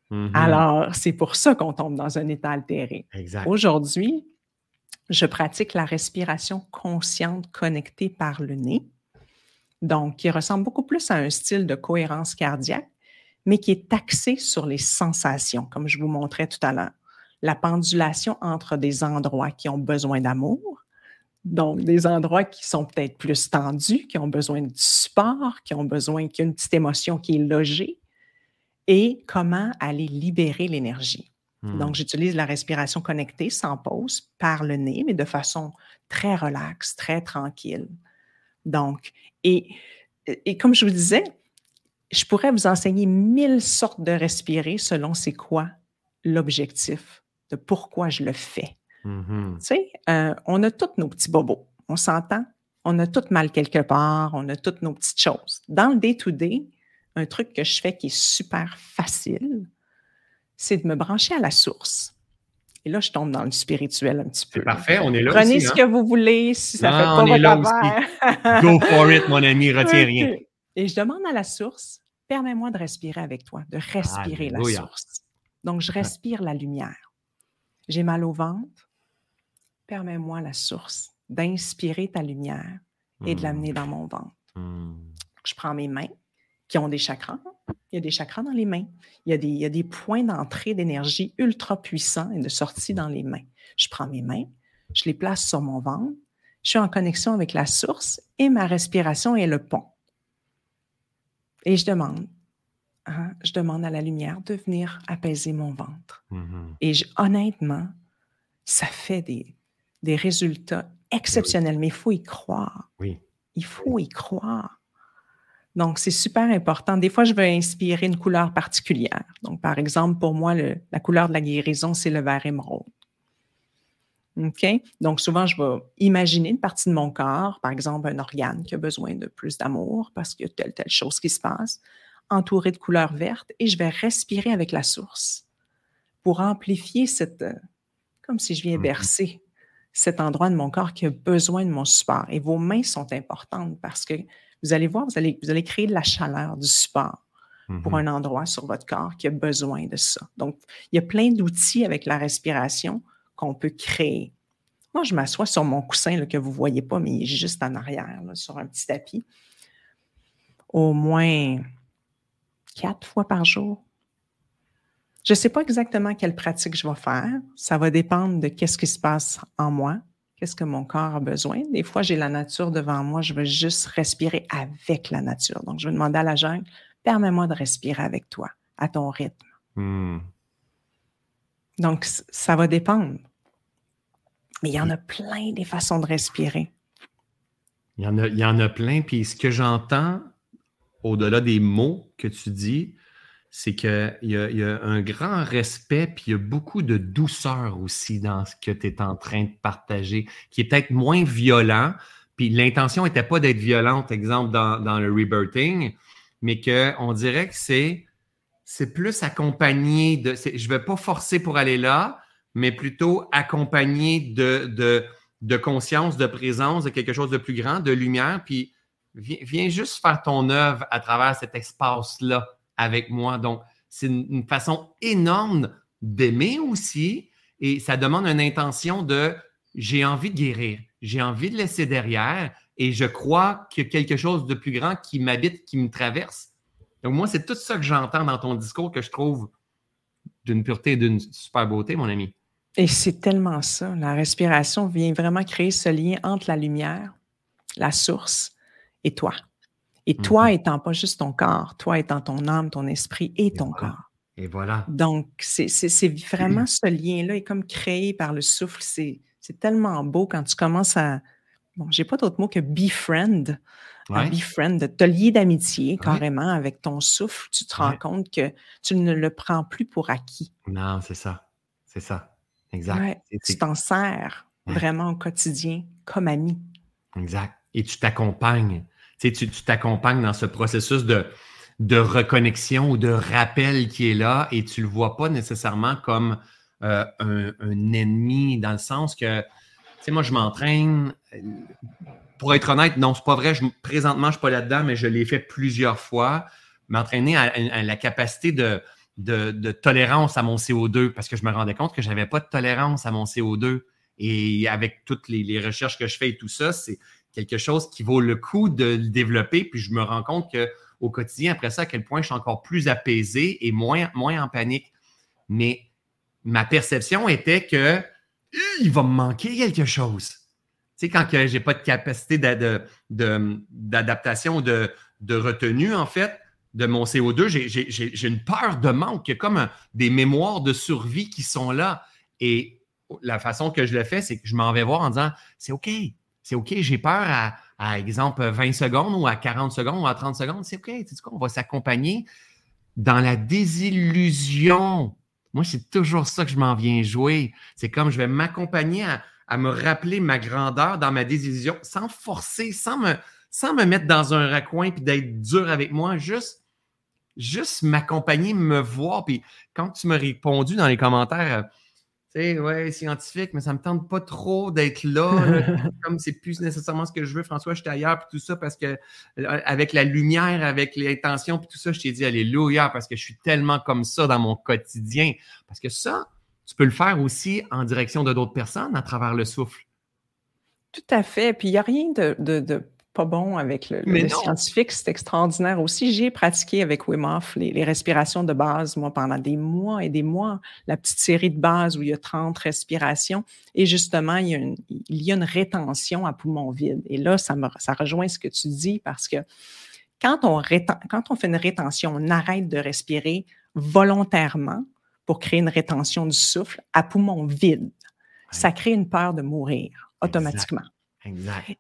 Mhm. Alors, c'est pour ça qu'on tombe dans un état altéré. Exact. Aujourd'hui, je pratique la respiration consciente connectée par le nez, donc qui ressemble beaucoup plus à un style de cohérence cardiaque, mais qui est axé sur les sensations, comme je vous montrais tout à l'heure. La pendulation entre des endroits qui ont besoin d'amour, donc des endroits qui sont peut-être plus tendus, qui ont besoin de support, qui ont besoin qu'il y ait une petite émotion qui est logée, et comment aller libérer l'énergie. Donc, j'utilise la respiration connectée sans pause par le nez, mais de façon très relaxe, très tranquille. Donc, et, et comme je vous disais, je pourrais vous enseigner mille sortes de respirer selon c'est quoi l'objectif de pourquoi je le fais. Mhm. Tu sais, euh, on a tous nos petits bobos. On s'entend? On a tous mal quelque part. On a toutes nos petites choses. Dans le day-to-day, un truc que je fais qui est super facile, c'est de me brancher à la source. Et là, je tombe dans le spirituel un petit peu. C'est parfait, on est là Prenez aussi. ce hein? que vous voulez, si ça Non, fait pas on est là aussi. Go for it, mon ami, [LAUGHS] retiens rien. Et je demande à la source, permets-moi de respirer avec toi, de respirer la source. Donc, je respire la lumière. J'ai mal au ventre, permets-moi la source d'inspirer ta lumière et de Mhm. l'amener dans mon ventre. Mhm. Je prends mes mains qui ont des chakras. Il y a des chakras dans les mains. Il y a des, il y a des points d'entrée d'énergie ultra puissants et de sortie dans les mains. Je prends mes mains, je les place sur mon ventre. Je suis en connexion avec la source et ma respiration est le pont. Et je demande, hein, je demande à la lumière de venir apaiser mon ventre. Mm-hmm. Et honnêtement, ça fait des, des résultats exceptionnels, mais il faut y croire. Oui. Il faut y croire. Donc, c'est super important. Des fois, je vais inspirer une couleur particulière. Donc, par exemple, pour moi, la couleur de la guérison, c'est le vert émeraude. OK? Donc, souvent, je vais imaginer une partie de mon corps, par exemple, un organe qui a besoin de plus d'amour parce qu'il y a telle, telle chose qui se passe, entouré de couleurs vertes, et je vais respirer avec la source pour amplifier cette, euh, comme si je viens mmh bercer cet endroit de mon corps qui a besoin de mon support. Et vos mains sont importantes parce que vous allez voir, vous allez, vous allez créer de la chaleur, du support pour mmh un endroit sur votre corps qui a besoin de ça. Donc, il y a plein d'outils avec la respiration qu'on peut créer. Moi, je m'assois sur mon coussin que vous ne voyez pas, mais il est juste en arrière, sur un petit tapis, au moins quatre fois par jour. Je ne sais pas exactement quelle pratique je vais faire. Ça va dépendre de qu'est-ce qui se passe en moi, qu'est-ce que mon corps a besoin. Des fois, j'ai la nature devant moi, je veux juste respirer avec la nature. Donc, je vais demander à la jungle, permets-moi de respirer avec toi, à ton rythme. Hmm. Donc, ça va dépendre. Mais il y en a plein des façons de respirer. Il y en a, il y en a plein. Puis ce que j'entends, au-delà des mots que tu dis, c'est qu'il y, y, a un grand respect, puis il y a beaucoup de douceur aussi dans ce que tu es en train de partager, qui est peut-être moins violent. Puis l'intention n'était pas d'être violente, exemple, dans, dans le rebirthing, mais qu'on dirait que c'est, plus accompagné de. Je ne vais pas forcer pour aller là, mais plutôt accompagné de, conscience, de présence, de quelque chose de plus grand, de lumière. Puis viens juste faire ton œuvre à travers cet espace-là avec moi. Donc, c'est une, façon énorme d'aimer aussi et ça demande une intention de j'ai envie de guérir, j'ai envie de laisser derrière et je crois qu'il y a quelque chose de plus grand qui m'habite, qui me traverse. Donc, moi, c'est tout ça que j'entends dans ton discours que je trouve d'une pureté et d'une super beauté, mon ami. Et c'est tellement ça. La respiration vient vraiment créer ce lien entre la lumière, la source et toi. Et toi mm-hmm. étant pas juste ton corps, toi étant ton âme, ton esprit et ton corps. Et voilà. Donc, c'est vraiment [CLEARS THROAT] ce lien-là est comme créé par le souffle. C'est tellement beau quand tu commences à. Bon, j'ai pas d'autre mot que befriend. Ouais. Befriend, te lier d'amitié carrément avec ton souffle. Tu te rends compte que tu ne le prends plus pour acquis. Non, c'est ça. C'est ça. Exact. tu t'en sers vraiment au quotidien comme ami. Exact. Et tu t'accompagnes. Tu t'accompagnes dans ce processus de, de reconnexion ou de rappel qui est là et tu ne le vois pas nécessairement comme euh, un, ennemi dans le sens que, tu sais, moi, je m'entraîne. Pour être honnête, non, c'est pas vrai. Présentement, je ne suis pas là-dedans, mais je l'ai fait plusieurs fois. M'entraîner à, la capacité de, de, tolérance à mon CO2 parce que je me rendais compte que je n'avais pas de tolérance à mon CO2. Et avec toutes les, recherches que je fais et tout ça, c'est quelque chose qui vaut le coup de le développer. Puis je me rends compte qu'au quotidien, après ça, à quel point je suis encore plus apaisé et moins, en panique. Mais ma perception était que il va me manquer quelque chose. Tu sais, quand je n'ai pas de capacité d'adaptation, de, de retenue, en fait, de mon CO2, j'ai une peur de manque. Il y a comme des mémoires de survie qui sont là. Et la façon que je le fais, c'est que je m'en vais voir en disant c'est OK, c'est OK, j'ai peur à, exemple, 20 secondes ou à 40 secondes ou à 30 secondes. C'est OK, tu sais quoi, on va s'accompagner dans la désillusion. Moi, c'est toujours ça que je m'en viens jouer. C'est comme je vais m'accompagner à, me rappeler ma grandeur dans ma désillusion sans forcer, sans me, sans me mettre dans un raccoin puis d'être dur avec moi, juste juste m'accompagner, me voir. Puis quand tu m'as répondu dans les commentaires, euh, sais, ouais, scientifique, mais ça me tente pas trop d'être là. [LAUGHS] comme c'est plus nécessairement ce que je veux, François, j'étais ailleurs, puis tout ça, parce que euh, avec la lumière, avec l'intention, puis tout ça, je t'ai dit Alléluia, parce que je suis tellement comme ça dans mon quotidien. Parce que ça, tu peux le faire aussi en direction de d'autres personnes à travers le souffle. Tout à fait. Puis il n'y a rien de pas bon avec le, scientifique, c'est extraordinaire aussi. J'ai pratiqué avec Wim Hof les, respirations de base, moi, pendant des mois et des mois, la petite série de base où il y a 30 respirations. Et justement, il y a une, il y a une rétention à poumon vide. Et là, ça, me, ça rejoint ce que tu dis parce que quand on, quand on fait une rétention, on arrête de respirer volontairement pour créer une rétention du souffle à poumon vide. Ça crée une peur de mourir automatiquement. Exact.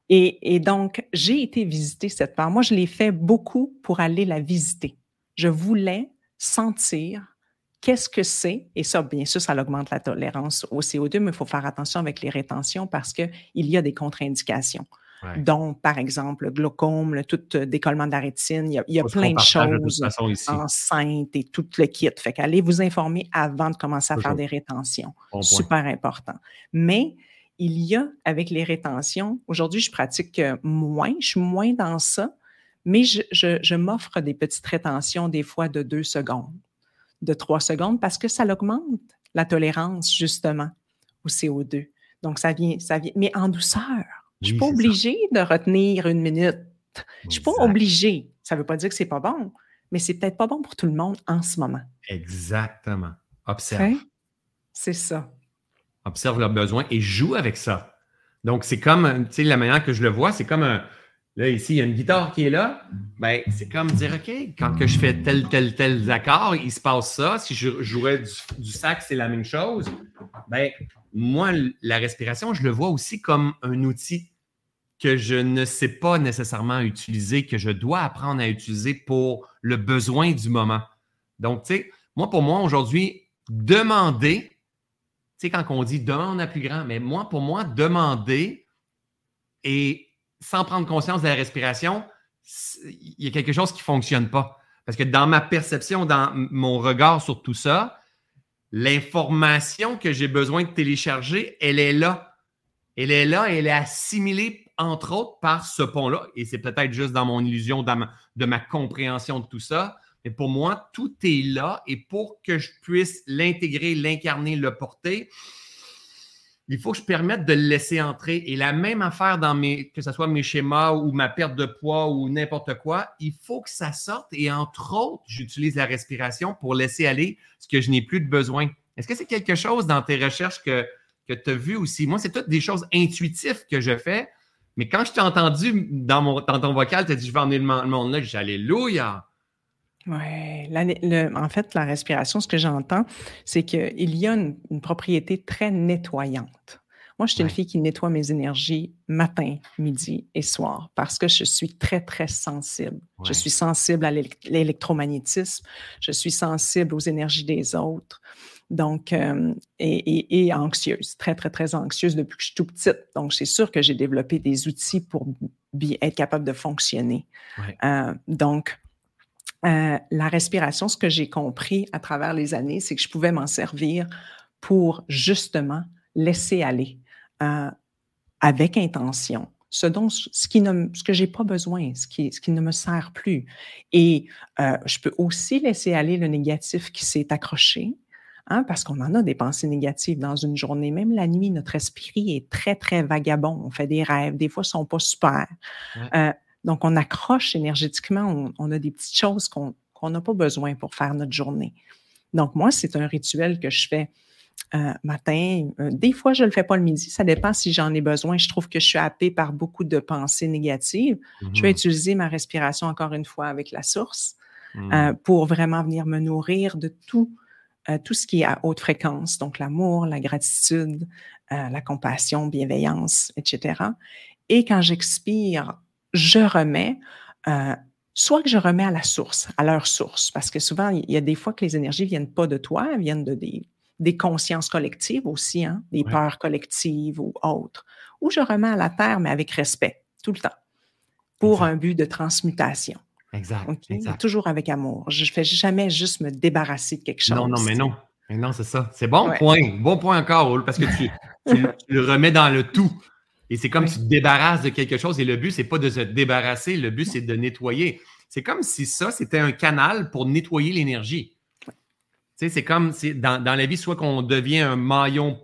Et, et, donc, j'ai été visiter cette peur. Moi, je l'ai fait beaucoup pour aller la visiter. Je voulais sentir qu'est-ce que c'est, et ça, bien sûr, ça augmente la tolérance au CO2, mais il faut faire attention avec les rétentions parce qu'il y a des contre-indications. dont, par exemple, le glaucome, le tout euh, décollement de la rétine. Il y a, plein de choses enceintes et tout le kit. Fait qu'allez vous informer avant de commencer à faire des rétentions. Super important. Mais il y a, avec les rétentions, aujourd'hui, je pratique moins, je suis moins dans ça, mais je m'offre des petites rétentions des fois de deux secondes de trois secondes parce que ça augmente la tolérance, justement, au CO2. Donc, ça vient, ça vient, mais en douceur. je ne suis pas obligée de retenir une minute. Je ne suis pas obligée. Ça ne veut pas dire que ce n'est pas bon, mais c'est peut-être pas bon pour tout le monde en ce moment. Exactement. Observe. C'est ça. Observe leurs besoins et joue avec ça. Donc, c'est comme, tu sais, la manière que je le vois, c'est comme un, Là, ici, il y a une guitare qui est là. Ben, c'est comme dire, OK, quand je fais tel, tel, tel accord, il se passe ça. Si je jouais du, sax, c'est la même chose. Ben, moi, la respiration, je le vois aussi comme un outil que je ne sais pas nécessairement utiliser, que je dois apprendre à utiliser pour le besoin du moment. Donc, tu sais, moi, pour moi, aujourd'hui, demander, sais, quand on dit demande à plus grand, mais moi, pour moi, demander et sans prendre conscience de la respiration, il y a quelque chose qui ne fonctionne pas. Parce que dans ma perception, dans mon regard sur tout ça, l'information que j'ai besoin de télécharger, elle est là. Elle est là elle est assimilée, entre autres, par ce pont-là. Et c'est peut-être juste dans mon illusion, de ma compréhension de tout ça. Mais pour moi, tout est là et pour que je puisse l'intégrer, l'incarner, le porter, il faut que je permette de le laisser entrer. Et la même affaire dans mes, que ce soit mes schémas ou ma perte de poids ou n'importe quoi, il faut que ça sorte. Et entre autres, j'utilise la respiration pour laisser aller ce que je n'ai plus de besoin. Est-ce que c'est quelque chose dans tes recherches que, que tu as vu aussi? Moi, c'est toutes des choses intuitives que je fais. Mais quand je t'ai entendu dans, mon, dans ton vocal, tu as dit Je vais emmener le monde là, j'ai Alléluia. Oui, en fait, la respiration, ce que j'entends, c'est qu'il y a une, propriété très nettoyante. Moi, je suis une fille qui nettoie mes énergies matin, midi et soir parce que je suis très, très sensible. Je suis sensible à l'électromagnétisme, je suis sensible aux énergies des autres. Donc, euh, et, anxieuse, très, très, très anxieuse depuis que je suis tout petite. Donc, c'est sûr que j'ai développé des outils pour être capable de fonctionner. Euh, donc, euh, la respiration, ce que j'ai compris à travers les années, c'est que je pouvais m'en servir pour justement laisser aller euh, avec intention ce, dont, ce, qui ne, ce que j'ai pas besoin, ce qui, ce qui ne me sert plus. Et euh, je peux aussi laisser aller le négatif qui s'est accroché, hein, parce qu'on en a des pensées négatives dans une journée. Même la nuit, notre esprit est très, très vagabond. On fait des rêves, des fois, ils sont pas super. Donc, on accroche énergétiquement, on, a des petites choses qu'on n'a pas besoin pour faire notre journée. Donc, moi, c'est un rituel que je fais euh, matin. Euh, des fois, je ne le fais pas le midi. Ça dépend si j'en ai besoin. Je trouve que je suis happée par beaucoup de pensées négatives. Je vais mmh utiliser ma respiration encore une fois avec la source mmh. euh, pour vraiment venir me nourrir de tout, tout ce qui est à haute fréquence. Donc, l'amour, la gratitude, la compassion, bienveillance, etc. Et quand j'expire, je remets, euh, soit que je remets à la source, à leur source, parce que souvent, il y a des fois que les énergies ne viennent pas de toi, elles viennent de des, consciences collectives aussi, hein, des peurs collectives ou autres, ou je remets à la terre, mais avec respect, tout le temps, pour un but de transmutation. Exact, Toujours avec amour. Je ne fais jamais juste me débarrasser de quelque chose. Non, non, mais non. Mais non, c'est ça. C'est bon point. Bon point encore, parce que tu, tu, le remets dans le tout. Et c'est comme si tu te débarrasses de quelque chose. Et le but, c'est pas de se débarrasser, le but, c'est de nettoyer. C'est comme si ça, c'était un canal pour nettoyer l'énergie. Tu sais, c'est comme si dans, la vie, soit qu'on devient un maillon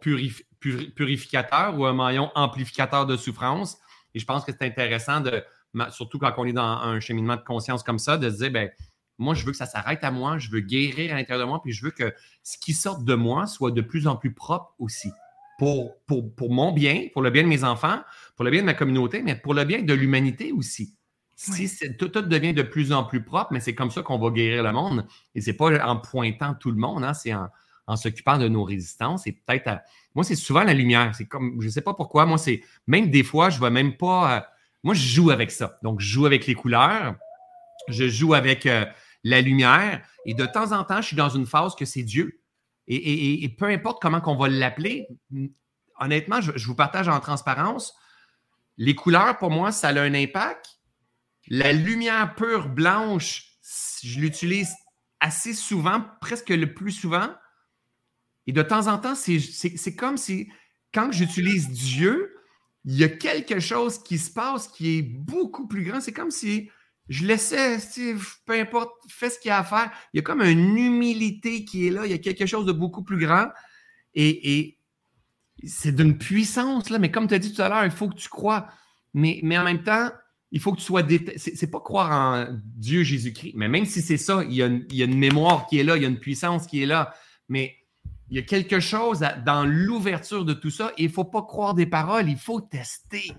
purificateur ou un maillon amplificateur de souffrance. Et je pense que c'est intéressant de, surtout quand on est dans un cheminement de conscience comme ça, de se dire, ben, moi, je veux que ça s'arrête à moi, je veux guérir à l'intérieur de moi, puis je veux que ce qui sort de moi soit de plus en plus propre aussi pour, pour, mon bien, pour le bien de mes enfants, pour le bien de ma communauté, mais pour le bien de l'humanité aussi. Si tout, devient de plus en plus propre, mais c'est comme ça qu'on va guérir le monde. Et c'est pas en pointant tout le monde, hein, c'est en, s'occupant de nos résistances. Et peut-être, moi, c'est souvent la lumière. C'est comme, je sais pas pourquoi. Moi, c'est même des fois, je ne vais même pas. Euh, moi, je joue avec ça. Donc, je joue avec les couleurs. Je joue avec euh, la lumière. Et de temps en temps, je suis dans une phase que c'est Dieu. Et, peu importe comment qu'on va l'appeler, honnêtement, je, vous partage en transparence. Les couleurs, pour moi, ça a un impact. La lumière pure blanche, je l'utilise assez souvent, presque le plus souvent. Et de temps en temps, c'est comme si, quand j'utilise Dieu, il y a quelque chose qui se passe qui est beaucoup plus grand. C'est comme si je laissais, peu importe, fais ce qu'il y a à faire. Il y a comme une humilité qui est là. Il y a quelque chose de beaucoup plus grand. Et, c'est d'une puissance, là. Mais comme tu as dit tout à l'heure, il faut que tu crois. Mais, en même temps, il faut que tu sois détaché. C'est pas croire en Dieu Jésus-Christ. Mais même si c'est ça, il y, a une, il y, a une, mémoire qui est là, il y a une puissance qui est là. Mais il y a quelque chose dans l'ouverture de tout ça. Et il ne faut pas croire des paroles, il faut tester.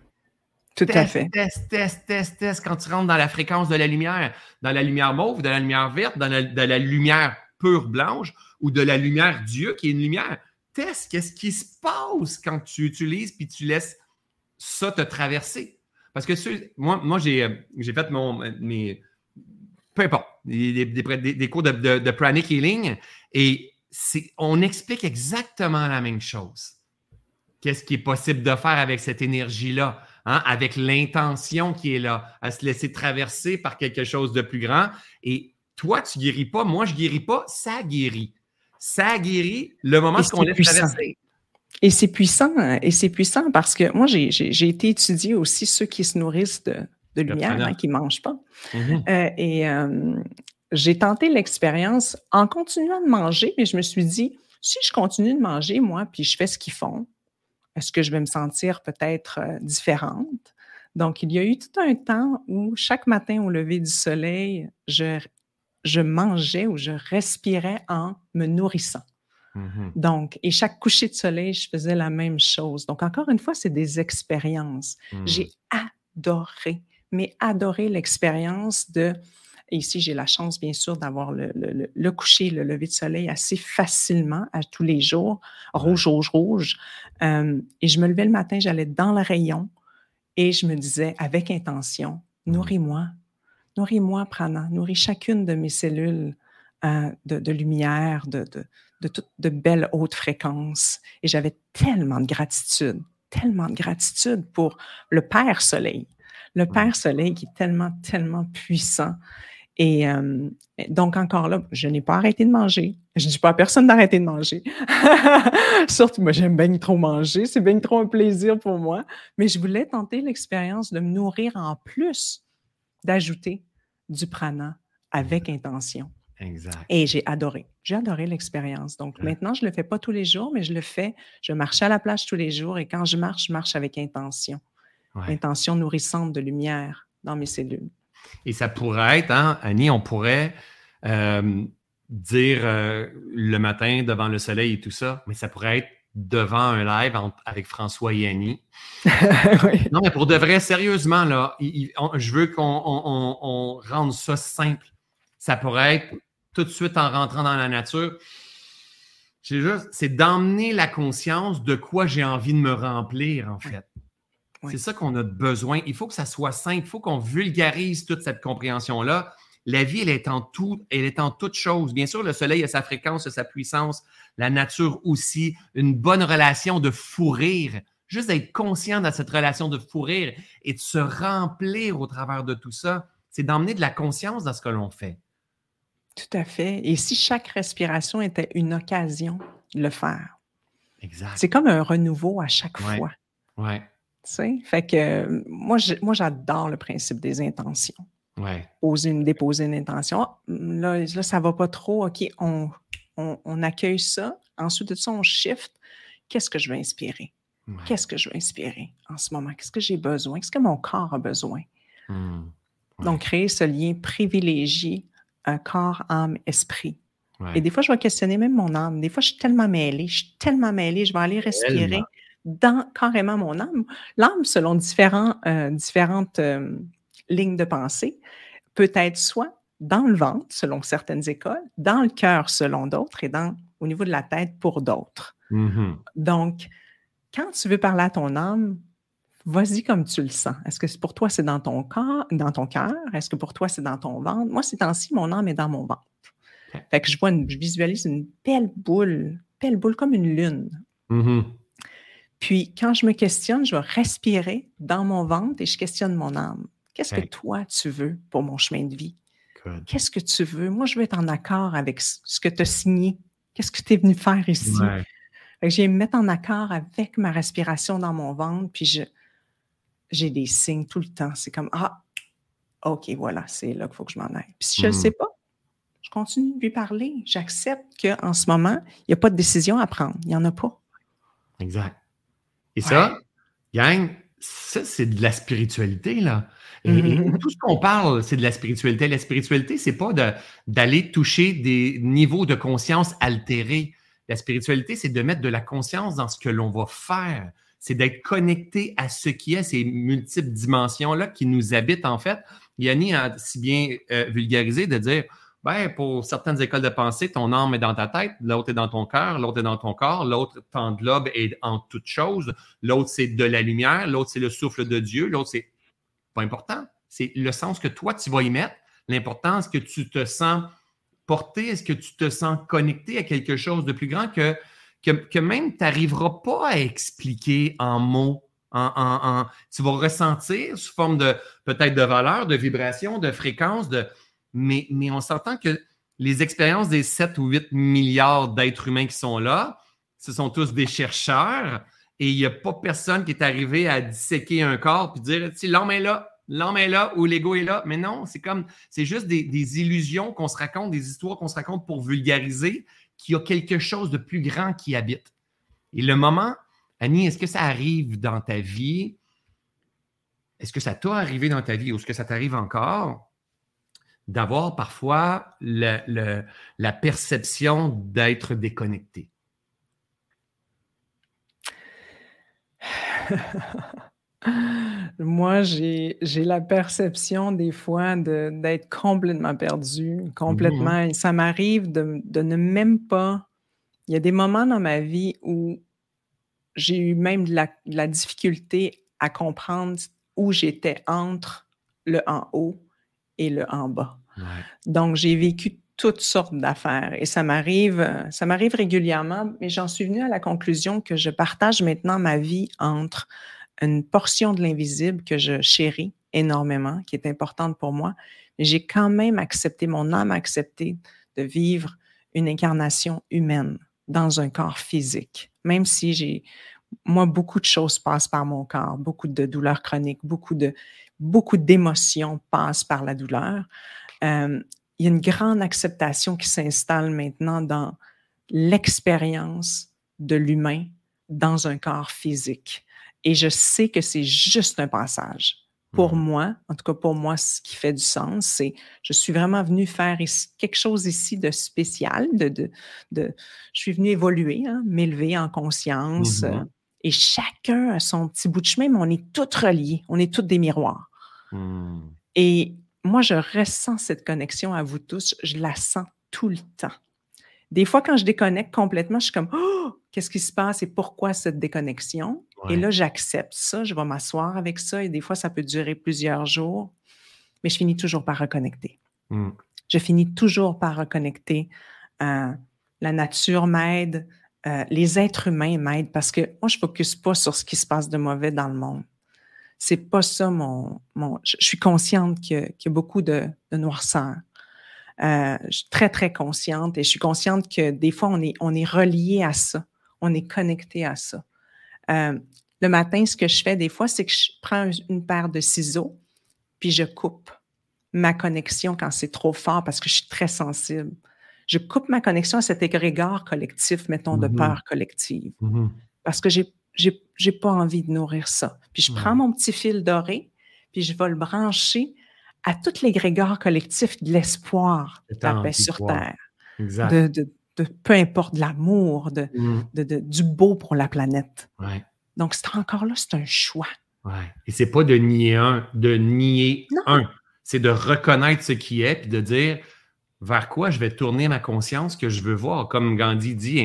Tout à fait. Test, test, test, test. Quand tu rentres dans la fréquence de la lumière, dans la lumière mauve, dans la lumière verte, dans la, lumière pure blanche ou de la lumière Dieu qui est une lumière, teste qu'est-ce qui se passe quand tu utilises puis tu laisses ça te traverser. Parce que moi, moi j'ai fait mon, mes, peu importe, des, des, cours de, de, pranic healing et on explique exactement la même chose. Qu'est-ce qui est possible de faire avec cette énergie-là? Hein, avec l'intention qui est là, à se laisser traverser par quelque chose de plus grand. Et toi, tu guéris pas, moi, je guéris pas, ça guérit. Ça guérit le moment qu'on laisse traverser. Et c'est puissant, et c'est puissant parce que moi, j'ai été étudier aussi ceux qui se nourrissent de, lumière, hein, qui ne mangent pas. Mm-hmm. Euh, et euh, j'ai tenté l'expérience en continuant de manger, mais je me suis dit, si je continue de manger, moi, puis je fais ce qu'ils font, est-ce que je vais me sentir peut-être euh, différente? Donc, il y a eu tout un temps où chaque matin au lever du soleil, je, je mangeais ou je respirais en me nourrissant. Mmh Donc, et chaque coucher de soleil, je faisais la même chose. Donc, encore une fois, c'est des expériences. J'ai mmh. adoré, mais adoré l'expérience de et ici, j'ai la chance, bien sûr, d'avoir le, le, coucher, le lever de soleil assez facilement à tous les jours, rouge, rouge, rouge. Euh, et je me levais le matin, j'allais dans le rayon et je me disais avec intention, mmh. nourris-moi, nourris-moi, Prana, nourris chacune de mes cellules euh, de, lumière, de, de, de toutes de belles hautes fréquences. Et j'avais tellement de gratitude, tellement de gratitude pour le Père Soleil, le Père Soleil qui est tellement, tellement puissant et donc, encore là, je n'ai pas arrêté de manger. Je ne dis pas à personne d'arrêter de manger. [LAUGHS] Surtout, moi, j'aime bien trop manger. C'est bien trop un plaisir pour moi. Mais je voulais tenter l'expérience de me nourrir en plus, d'ajouter du prana avec intention. Exact. Et j'ai adoré. J'ai adoré l'expérience. Donc, maintenant, je ne le fais pas tous les jours, mais je le fais. Je marche à la plage tous les jours et quand je marche, je marche avec intention. Intention nourrissante de lumière dans mes cellules. Et ça pourrait être, hein, Annie, on pourrait euh, dire euh, le matin devant le soleil et tout ça, mais ça pourrait être devant un live avec François et Annie. [LAUGHS] Non, mais pour de vrai, sérieusement, là, je veux qu'on rende ça simple. Ça pourrait être tout de suite en rentrant dans la nature. C'est d'emmener la conscience de quoi j'ai envie de me remplir, en fait. C'est ça qu'on a besoin. Il faut que ça soit simple. Il faut qu'on vulgarise toute cette compréhension-là. La vie, elle est en tout, elle est en toute chose. Bien sûr, le soleil a sa fréquence, a sa puissance, la nature aussi, une bonne relation de fourrir. Juste d'être conscient de cette relation de fourrir et de se remplir au travers de tout ça, c'est d'emmener de la conscience dans ce que l'on fait. Tout à fait. Et si chaque respiration était une occasion de le faire? Exact. C'est comme un renouveau à chaque fois. Fait que moi, j'adore le principe des intentions. Ouais. Poser une, déposer une intention. Ah, là, là ça va pas trop. OK, on, on, accueille ça. Ensuite de ça, on shift. Qu'est-ce que je vais inspirer? Qu'est-ce que je vais inspirer en ce moment? Qu'est-ce que j'ai besoin? Qu'est-ce que mon corps a besoin? Mmh. Donc, créer ce lien privilégié, un corps, âme, esprit. Et des fois, je vais questionner même mon âme. Des fois, je suis tellement mêlée, je suis tellement mêlée, je vais aller respirer dans carrément mon âme. L'âme, selon différents, euh, différentes euh, ligne de pensée peut être soit dans le ventre, selon certaines écoles, dans le cœur, selon d'autres, et dans, au niveau de la tête pour d'autres. Mm-hmm. Donc, quand tu veux parler à ton âme, vas-y comme tu le sens. Est-ce que pour toi, c'est dans ton corps, dans ton cœur? Est-ce que pour toi, c'est dans ton ventre? Moi, ces temps-ci, mon âme est dans mon ventre. Fait que je vois, je visualise une belle boule, belle boule comme une lune. Mm-hmm. Puis, quand je me questionne, je vais respirer dans mon ventre et je questionne mon âme. Qu'est-ce que toi, tu veux pour mon chemin de vie? Qu'est-ce que tu veux? Moi, je veux être en accord avec ce que tu as signé. Qu'est-ce que tu es venu faire ici? je vais me mettre en accord avec ma respiration dans mon ventre, puis je, j'ai des signes tout le temps. C'est comme Ah, OK, voilà, c'est là qu'il faut que je m'en aille. Puis si je ne le mmh. sais pas, je continue de lui parler. J'accepte qu'en ce moment, il n'y a pas de décision à prendre. Il n'y en a pas. Exact. Et ça, gang, ça, c'est de la spiritualité, là. Et, mmh. tout ce qu'on parle, c'est de la spiritualité. La spiritualité, c'est pas d'aller toucher des niveaux de conscience altérés. La spiritualité, c'est de mettre de la conscience dans ce que l'on va faire c'est d'être connecté à ce qui est, ces multiples dimensions-là qui nous habitent en fait. Yanni a si bien euh, vulgarisé de dire, ben, pour certaines écoles de pensée, ton âme est dans ta tête, l'autre est dans ton cœur, l'autre est dans ton corps, l'autre t'englobe est en toute chose, l'autre c'est de la lumière, l'autre c'est le souffle de Dieu, l'autre c'est pas important. C'est le sens que toi tu vas y mettre. L'important, est-ce que tu te sens porté, est-ce que tu te sens connecté à quelque chose de plus grand que que, même tu n'arriveras pas à expliquer en mots. En, tu vas ressentir sous forme de peut-être de valeur, de vibration, de fréquence, de, mais, on s'entend que les expériences des 7 ou 8 milliards d'êtres humains qui sont là, ce sont tous des chercheurs et il n'y a pas personne qui est arrivé à disséquer un corps puis dire si l'homme est là, l'homme est là ou l'ego est là. Mais non, c'est comme, c'est juste des, des illusions qu'on se raconte, des histoires qu'on se raconte pour vulgariser qu'il y a quelque chose de plus grand qui habite. Et le moment, Annie, est-ce que ça arrive dans ta vie? Est-ce que ça t'a arrivé dans ta vie ou est-ce que ça t'arrive encore? D'avoir parfois la perception d'être déconnecté? [LAUGHS] Moi, j'ai la perception des fois d'être complètement perdu, complètement. Mmh. Ça m'arrive de, ne même pas. Il y a des moments dans ma vie où j'ai eu même de la, difficulté à comprendre où j'étais entre le en haut et le en bas. Donc, j'ai vécu toutes sortes d'affaires et ça m'arrive, ça m'arrive régulièrement, mais j'en suis venue à la conclusion que je partage maintenant ma vie entre une portion de l'invisible que je chéris énormément, qui est importante pour moi, mais j'ai quand même accepté, mon âme a accepté de vivre une incarnation humaine dans un corps physique, même si j'ai, moi, beaucoup de choses passent par mon corps, beaucoup de douleurs chroniques, beaucoup de, beaucoup d'émotions passent par la douleur. Euh, il y a une grande acceptation qui s'installe maintenant dans l'expérience de l'humain dans un corps physique. Et je sais que c'est juste un passage. Pour mmh. moi, en tout cas pour moi, ce qui fait du sens, c'est je suis vraiment venu faire quelque chose ici de spécial. De, de, de je suis venu évoluer, hein, m'élever en conscience. Euh, mmh et chacun a son petit bout de chemin, mais on est tous reliés. On est tous des miroirs. Mmh. Et moi, je ressens cette connexion à vous tous. Je la sens tout le temps. Des fois, quand je déconnecte complètement, je suis comme oh, qu'est-ce qui se passe et pourquoi cette déconnexion? Et là, j'accepte ça, je vais m'asseoir avec ça et des fois, ça peut durer plusieurs jours, mais je finis toujours par reconnecter. Mmh. Je finis toujours par reconnecter. Euh, la nature m'aide, euh, les êtres humains m'aident parce que moi, je ne focus pas sur ce qui se passe de mauvais dans le monde. C'est pas ça mon. je, suis consciente qu'il y, a beaucoup de, noirceur. Euh, je suis très, très consciente et je suis consciente que des fois, on est, on relié à ça. On est connecté à ça. Euh, le matin, ce que je fais des fois, c'est que je prends une paire de ciseaux, puis je coupe ma connexion quand c'est trop fort parce que je suis très sensible. Je coupe ma connexion à cet égrégore collectif, mettons, de mm-hmm. peur collective. Mm-hmm. Parce que j'ai pas envie de nourrir ça. Puis je prends mon petit fil doré, puis je vais le brancher à toutes les grégores collectifs de l'espoir de la paix sur Terre. De, de, de, peu importe, de l'amour, de, mm. de, du beau pour la planète. Donc, c'est encore là, c'est un choix. Ouais. Et c'est pas de nier un, de nier un. C'est de reconnaître ce qui est puis de dire vers quoi je vais tourner ma conscience que je veux voir. Comme Gandhi dit,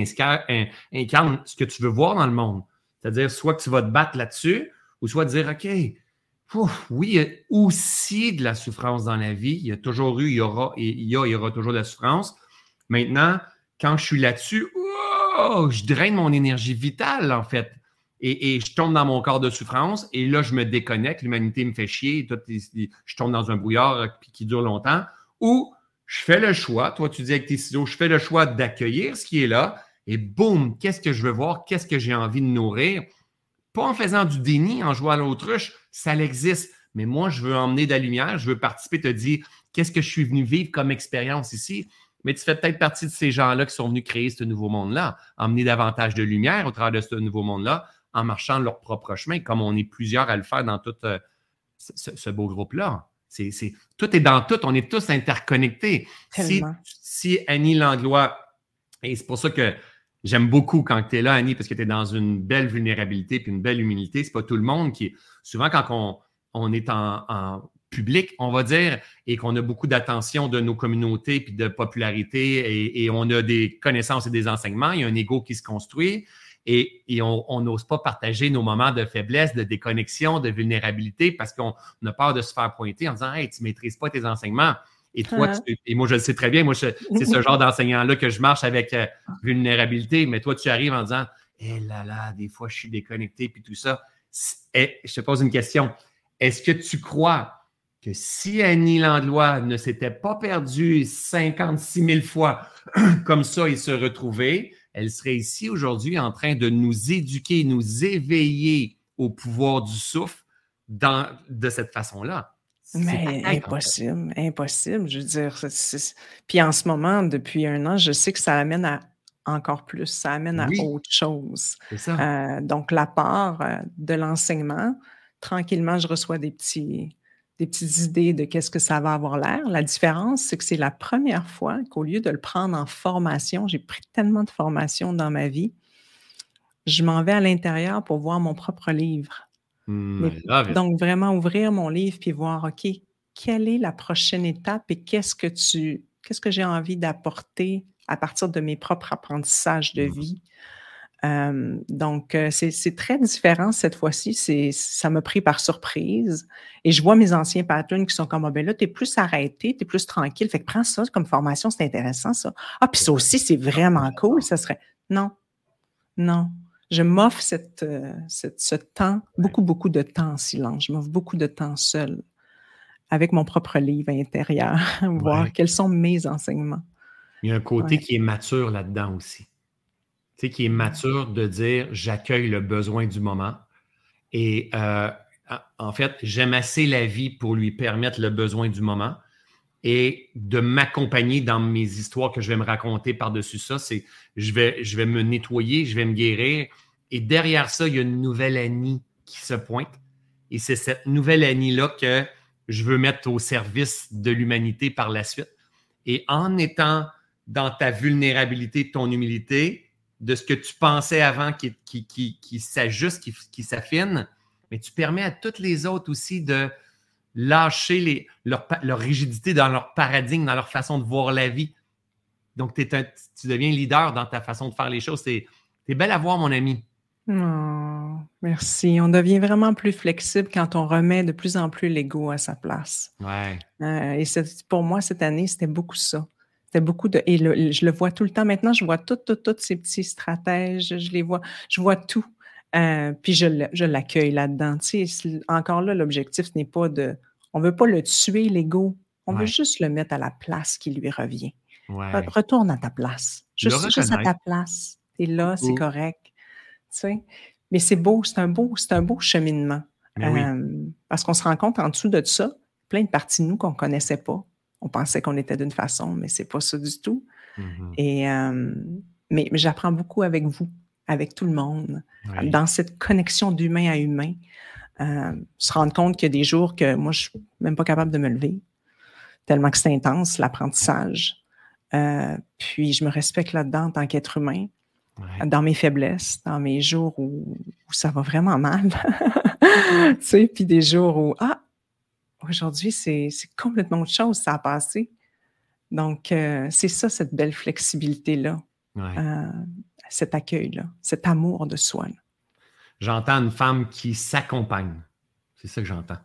incarne ce que tu veux voir dans le monde. C'est-à-dire, soit que tu vas te battre là-dessus, ou soit dire, OK, oui, il y a aussi de la souffrance dans la vie. Il y a toujours eu, il y aura, il y a, il y aura toujours de la souffrance. Maintenant, quand je suis là-dessus, je draine mon énergie vitale, en fait. Et, je tombe dans mon corps de souffrance, et là, je me déconnecte, l'humanité me fait chier, je tombe dans un brouillard qui dure longtemps, ou je fais le choix, toi tu dis avec tes ciseaux, je fais le choix d'accueillir ce qui est là, et boum, qu'est-ce que je veux voir, qu'est-ce que j'ai envie de nourrir. Pas en faisant du déni, en jouant à l'autruche, ça existe. Mais moi, je veux emmener de la lumière, je veux participer, te dire qu'est-ce que je suis venu vivre comme expérience ici? Mais tu fais peut-être partie de ces gens-là qui sont venus créer ce nouveau monde-là, emmener davantage de lumière au travers de ce nouveau monde-là, en marchant leur propre chemin, comme on est plusieurs à le faire dans tout euh, ce, beau groupe-là. Tout est dans tout, on est tous interconnectés. Si, si, Annie Langlois, et c'est pour ça que j'aime beaucoup quand tu es là, Annie, parce que tu es dans une belle vulnérabilité puis une belle humilité. C'est pas tout le monde qui. Souvent, quand on, on est en, public, on va dire, et qu'on a beaucoup d'attention de nos communautés puis de popularité et, et, on a des connaissances et des enseignements, il y a un ego qui se construit et, on n'ose pas partager nos moments de faiblesse, de déconnexion, de vulnérabilité parce qu'on a peur de se faire pointer en disant Hey, tu ne maîtrises pas tes enseignements. Et toi, ah. et moi, je le sais très bien, moi, c'est ce genre d'enseignant-là que je marche avec euh, vulnérabilité, mais toi, tu arrives en disant Eh là là, des fois, je suis déconnecté, puis tout ça. Et, je te pose une question. Est-ce que tu crois que si Annie Landlois ne s'était pas perdue 56 000 fois [CLEARS THROAT] comme ça et se retrouver, elle serait ici aujourd'hui en train de nous éduquer, nous éveiller au pouvoir du souffle dans, de cette façon-là. Mais impossible, impossible. Je veux dire, puis en ce moment, depuis un an, je sais que ça amène à encore plus, ça amène à autre chose. Ça. Euh, donc, la part euh, de l'enseignement, tranquillement, je reçois des petits, des petites idées de qu'est-ce que ça va avoir l'air. La différence, c'est que c'est la première fois qu'au lieu de le prendre en formation, j'ai pris tellement de formations dans ma vie, je m'en vais à l'intérieur pour voir mon propre livre. Hmm, donc, vraiment ouvrir mon livre puis voir, OK, quelle est la prochaine étape et qu'est-ce que tu, qu'est-ce que j'ai envie d'apporter à partir de mes propres apprentissages de mmh. vie? Donc, c'est très différent cette fois-ci. Ça m'a pris par surprise. Et je vois mes anciens patterns qui sont comme, ah ben là, tu es plus arrêté, tu es plus tranquille. Fait que prends ça comme formation, c'est intéressant, ça. Ah, puis ça aussi, c'est vraiment cool. Ça serait. Non, non. Je m'offre cette, ce temps, beaucoup, beaucoup de temps en silence. Je m'offre beaucoup de temps seul avec mon propre livre intérieur, [LAUGHS] voir quels sont mes enseignements. Il y a un côté qui est mature là-dedans aussi qui est mature de dire j'accueille le besoin du moment. Et euh, en fait, j'aime assez la vie pour lui permettre le besoin du moment et de m'accompagner dans mes histoires que je vais me raconter par-dessus ça. C'est je vais, je vais me nettoyer, je vais me guérir. Et derrière ça, il y a une nouvelle Annie qui se pointe. Et c'est cette nouvelle Annie-là que je veux mettre au service de l'humanité par la suite. Et en étant dans ta vulnérabilité, ton humilité, de ce que tu pensais avant qui, qui, qui, qui s'ajuste, qui, s'affine, mais tu permets à toutes les autres aussi de lâcher les, leur, rigidité dans leur paradigme, dans leur façon de voir la vie. Donc, tu deviens leader dans ta façon de faire les choses. C'est belle à voir, mon ami. Oh, merci. On devient vraiment plus flexible quand on remet de plus en plus l'ego à sa place. Ouais. Euh, et pour moi, cette année, c'était beaucoup ça. C'était beaucoup de. Et je le vois tout le temps. Maintenant, je vois toutes, toutes, ces petits stratèges. Je les vois. Je vois tout. Euh, puis je, je l'accueille là-dedans. Tu sais, encore là, l'objectif n'est pas de. On ne veut pas le tuer, l'ego. On veut juste le mettre à la place qui lui revient. Retourne à ta place. Juste, juste à ta place. Tu es là, c'est correct. Tu sais? Mais c'est beau, c'est un beau, c'est un beau cheminement. Euh, parce qu'on se rend compte en dessous de ça, plein de parties de nous qu'on ne connaissait pas on pensait qu'on était d'une façon, mais c'est pas ça du tout. Mm-hmm. Et, euh, mais, j'apprends beaucoup avec vous, avec tout le monde, dans cette connexion d'humain à humain. Euh, se rendre compte qu'il y a des jours que moi, je suis même pas capable de me lever, tellement que c'est intense, l'apprentissage. Euh, puis je me respecte là-dedans en tant qu'être humain. dans mes faiblesses, dans mes jours où, ça va vraiment mal. [LAUGHS] tu sais, puis des jours où, ah, aujourd'hui, c'est complètement autre chose, ça a passé. Donc, euh, c'est ça, cette belle flexibilité-là, euh, cet accueil-là, cet amour de soi. J'entends une femme qui s'accompagne. C'est ça que j'entends.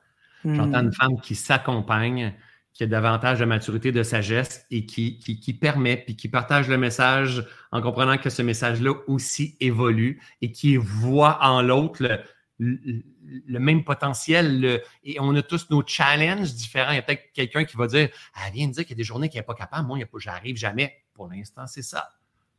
J'entends une hmm. femme qui s'accompagne, qui a davantage de maturité, de sagesse et qui, qui, permet, puis qui partage le message en comprenant que ce message-là aussi évolue et qui voit en l'autre le, même potentiel. et on a tous nos challenges différents. Il y a peut-être quelqu'un qui va dire Elle vient de dire qu'il y a des journées qui n'est pas capable. Moi, j'arrive jamais. Pour l'instant, c'est ça.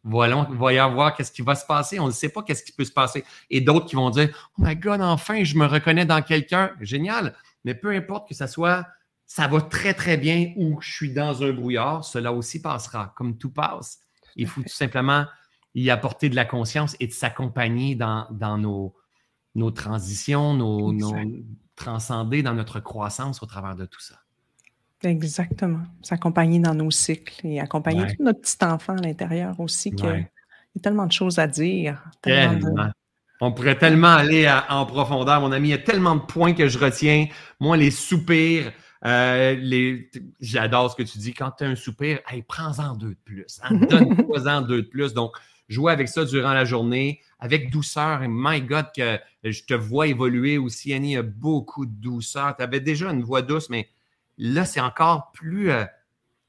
Voyons, voyons voir qu'est-ce qui va se passer. On ne sait pas qu'est-ce qui peut se passer. Et d'autres qui vont dire Oh my God, enfin, je me reconnais dans quelqu'un. Génial. Mais peu importe que ça soit, ça va très, très bien ou je suis dans un brouillard, cela aussi passera, comme tout passe. Il faut tout simplement y apporter de la conscience et de s'accompagner dans, dans nos, nos transitions, nos, transcender dans notre croissance au travers de tout ça. Exactement. S'accompagner dans nos cycles et accompagner tout notre petit enfant à l'intérieur aussi, qu'il y a tellement de choses à dire. On pourrait tellement aller en profondeur, mon ami. Il y a tellement de points que je retiens. Moi, les soupirs, euh, les... j'adore ce que tu dis. Quand tu as un soupir, prends-en deux de plus. Hein. [LAUGHS] Donne-toi-en deux de plus. Donc, jouer avec ça durant la journée, avec douceur. Et my God, que je te vois évoluer aussi, Annie. Il y a beaucoup de douceur. Tu avais déjà une voix douce, mais là, c'est encore plus. Euh,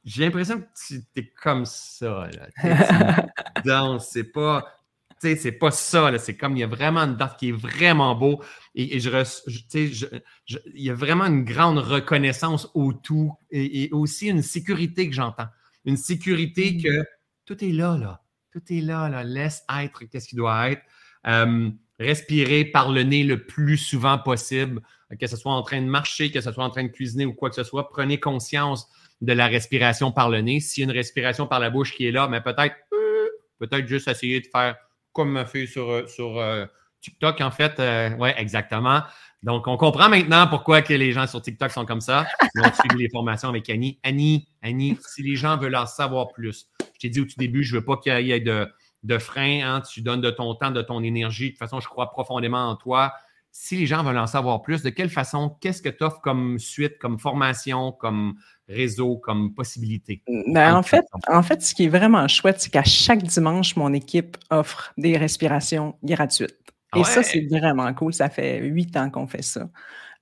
j'ai l'impression que tu es comme ça. Là. [LAUGHS] c'est pas. Tu sais, c'est pas ça, c'est comme il y a vraiment une danse qui est vraiment beau et, je, il y a vraiment une grande reconnaissance au tout et, aussi une sécurité que j'entends. Une sécurité mm. que tout est là, là. Tout est là. Laisse être qu'est-ce qui doit être. Euh, respirer par le nez le plus souvent possible, que ce soit en train de marcher, que ce soit en train de cuisiner ou quoi que ce soit. Prenez conscience de la respiration par le nez. S'il y a une respiration par la bouche qui est là, mais peut-être euh, peut-être juste essayer de faire comme me fait sur, euh, sur TikTok, en fait. oui, exactement. Donc, on comprend maintenant pourquoi que les gens sur TikTok sont comme ça. On a suivi les formations avec Annie. Annie, Annie, si les gens veulent en savoir plus, je t'ai dit au tout début, je ne veux pas qu'il y ait de, de frein. Hein. Tu donnes de ton temps, de ton énergie. De toute façon, je crois profondément en toi. Si les gens veulent en savoir plus, de quelle façon, qu'est-ce que tu offres comme suite, comme formation, comme réseau, comme possibilité? Ben, en, fait, en fait, ce qui est vraiment chouette, c'est qu'à chaque dimanche, mon équipe offre des respirations gratuites. Et ça, c'est vraiment cool. Ça fait huit ans qu'on fait ça.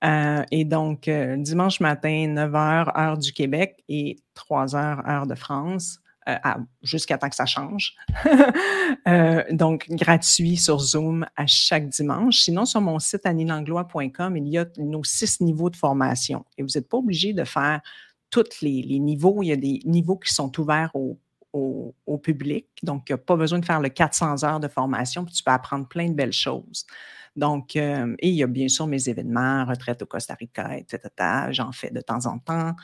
Euh, et donc, euh, dimanche matin, 9 h, heure du Québec et 3 h, heure de France. Euh, jusqu'à temps que ça change. [LAUGHS] donc, gratuit sur Zoom à chaque dimanche. Sinon, sur mon site aninanglois.com, il y a nos six niveaux de formation. Et vous n'êtes pas obligé de faire tous les, niveaux. Il y a des niveaux qui sont ouverts au, au, public. Donc, il n'y a pas besoin de faire le 400 heures de formation, puis tu peux apprendre plein de belles choses. Donc, euh, et il y a bien sûr mes événements, retraite au Costa Rica, etc. J'en fais de temps en temps.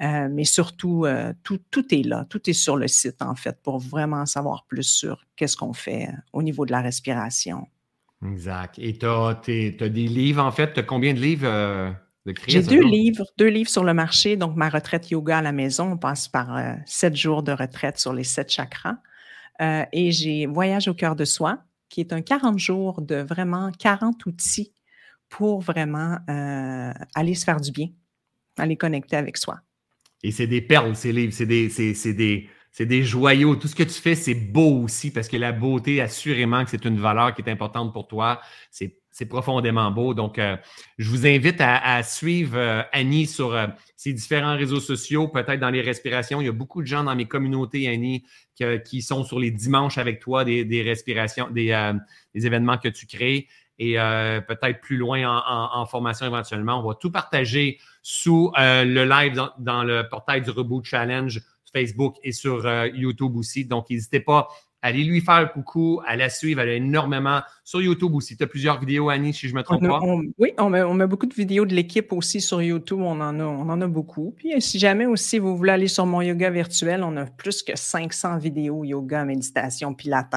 Euh, mais surtout, euh, tout, tout, est là, tout est sur le site, en fait, pour vraiment savoir plus sur qu'est-ce qu'on fait au niveau de la respiration. Exact. Et tu as, des livres, en fait? Tu as combien de livres j'ai deux livres, deux livres sur le marché. Donc, ma retraite yoga à la maison, on passe par euh, sept jours de retraite sur les sept chakras. Euh, et j'ai Voyage au cœur de soi, qui est un 40 jours de vraiment 40 outils pour vraiment euh, aller se faire du bien, aller connecter avec soi. Et c'est des perles, ces livres, c'est des, joyaux. Tout ce que tu fais, c'est beau aussi, parce que la beauté, assurément c'est une valeur qui est importante pour toi. C'est c'est profondément beau. Donc, euh, je vous invite à, suivre euh, Annie sur euh, ses différents réseaux sociaux, peut-être dans les respirations. Il y a beaucoup de gens dans mes communautés, Annie, qui sont sur les dimanches avec toi, des, respirations, des, événements que tu crées. Et peut-être plus loin en, formation éventuellement. On va tout partager sous le live dans, dans, le portail du Reboot Challenge Facebook et sur YouTube aussi. Donc, n'hésitez pas Allez lui faire un coucou, à la suivre. Elle a énormément sur YouTube aussi. Tu as plusieurs vidéos, Annie, si je ne me trompe pas. oui, on met, beaucoup de vidéos de l'équipe aussi sur YouTube. On en, a, on en a beaucoup. Puis si jamais aussi vous voulez aller sur mon yoga virtuel, on a plus que 500 vidéos yoga, méditation, pilates.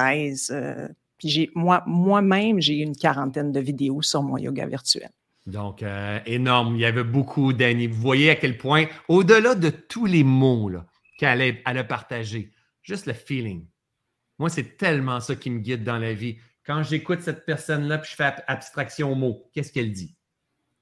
Euh, puis j'ai, moi, moi-même, j'ai une quarantaine de vidéos sur mon yoga virtuel. Donc, euh, énorme. Il y avait beaucoup d'Annie. Vous voyez à quel point, au-delà de tous les mots qu'elle a, elle a partagés, juste le feeling, Moi, c'est tellement ça qui me guide dans la vie. Quand j'écoute cette personne-là, puis je fais abstraction aux mots, qu'est-ce qu'elle dit?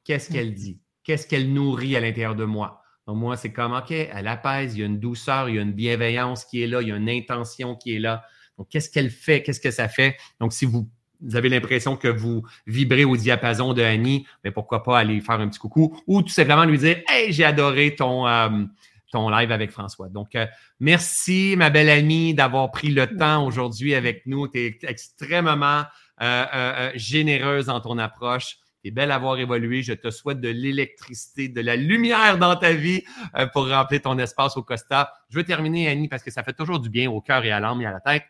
Qu'est-ce qu'elle dit? Qu'est-ce qu'elle nourrit à l'intérieur de moi? Donc, moi, c'est comme, OK, elle apaise, il y a une douceur, il y a une bienveillance qui est là, il y a une intention qui est là. Donc, qu'est-ce qu'elle fait? Qu'est-ce que ça fait? Donc, si vous, avez l'impression que vous vibrez au diapason de Annie, mais ben, pourquoi pas aller faire un petit coucou ou tout simplement lui dire, Hey, j'ai adoré ton, euh, ton live avec François. Donc, euh, merci, ma belle amie, d'avoir pris le temps aujourd'hui avec nous. Tu es extrêmement euh, généreuse dans ton approche belle à voir évoluer. Je te souhaite de l'électricité, de la lumière dans ta vie euh, pour remplir ton espace au Costa. Je veux terminer, Annie, parce que ça fait toujours du bien au cœur et à l'âme et à la tête.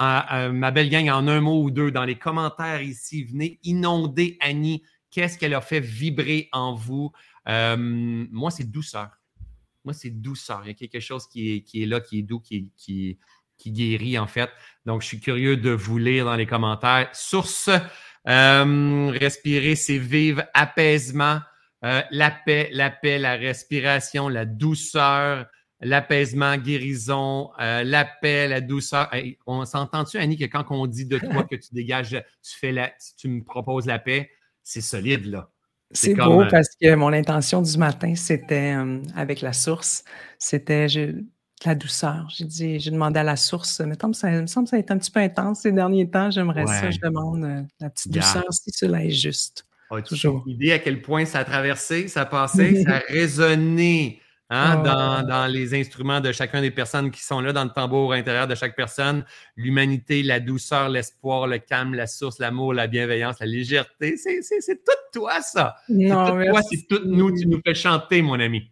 Euh, euh, ma belle gang, en un mot ou deux, dans les commentaires ici, venez inonder Annie. Qu'est-ce qu'elle a fait vibrer en vous? moi, c'est douceur. Moi, c'est douceur. Il y a quelque chose qui est, là, qui est doux, qui, guérit, en fait. Donc, je suis curieux de vous lire dans les commentaires. Source euh, respirer, c'est vivre apaisement, euh, la paix, la paix, la respiration, la douceur, l'apaisement, guérison, euh, la paix, la douceur. on s'entend-tu, Annie, que quand on dit de toi que tu dégages, tu tu me proposes la paix, c'est solide, là. C'est beau parce que mon intention du matin, c'était avec la source, c'était la douceur. J'ai dit, j'ai demandé à la source, mais ça, me semble que ça a été un petit peu intense ces derniers temps. J'aimerais ça, je demande euh, la petite douceur si cela est juste. as toujours. idée à quel point ça a traversé, ça a passé, [LAUGHS] ça a résonné? Hein, dans, dans, les instruments de chacun des personnes qui sont là, dans le tambour intérieur de chaque personne. L'humanité, la douceur, l'espoir, le calme, la source, l'amour, la bienveillance, la légèreté. C'est tout toi, ça. C'est tout toi, c'est tout nous. Tu nous fais chanter, mon ami.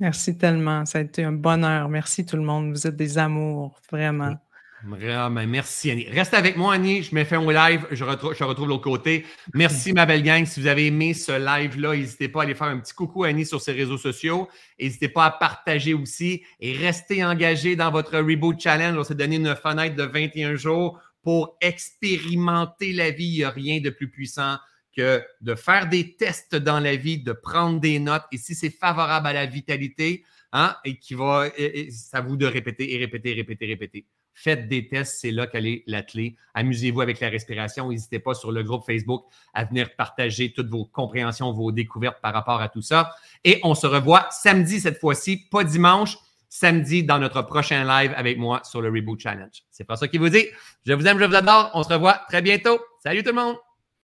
Merci tellement. Ça a été un bonheur. Merci tout le monde. Vous êtes des amours, vraiment. Vraiment, merci Annie. Reste avec moi, Annie. Je me fais un live. Je, retrouve, je retrouve l'autre côté. Merci, ma belle gang. Si vous avez aimé ce live-là, n'hésitez pas à aller faire un petit coucou à Annie sur ses réseaux sociaux. N'hésitez pas à partager aussi et restez engagé dans votre Reboot Challenge. On s'est donné une fenêtre de 21 jours pour expérimenter la vie. Il n'y a rien de plus puissant que de faire des tests dans la vie, de prendre des notes, et si c'est favorable à la vitalité, hein, et qui va, c'est à vous de répéter et répéter, répéter, répéter. Faites des tests, c'est là qu'elle est la clé. Amusez-vous avec la respiration. N'hésitez pas sur le groupe Facebook à venir partager toutes vos compréhensions, vos découvertes par rapport à tout ça. Et on se revoit samedi cette fois-ci, pas dimanche, samedi dans notre prochain live avec moi sur le Reboot Challenge. C'est pas ça qui vous dit. Je vous aime, je vous adore. On se revoit très bientôt. Salut tout le monde!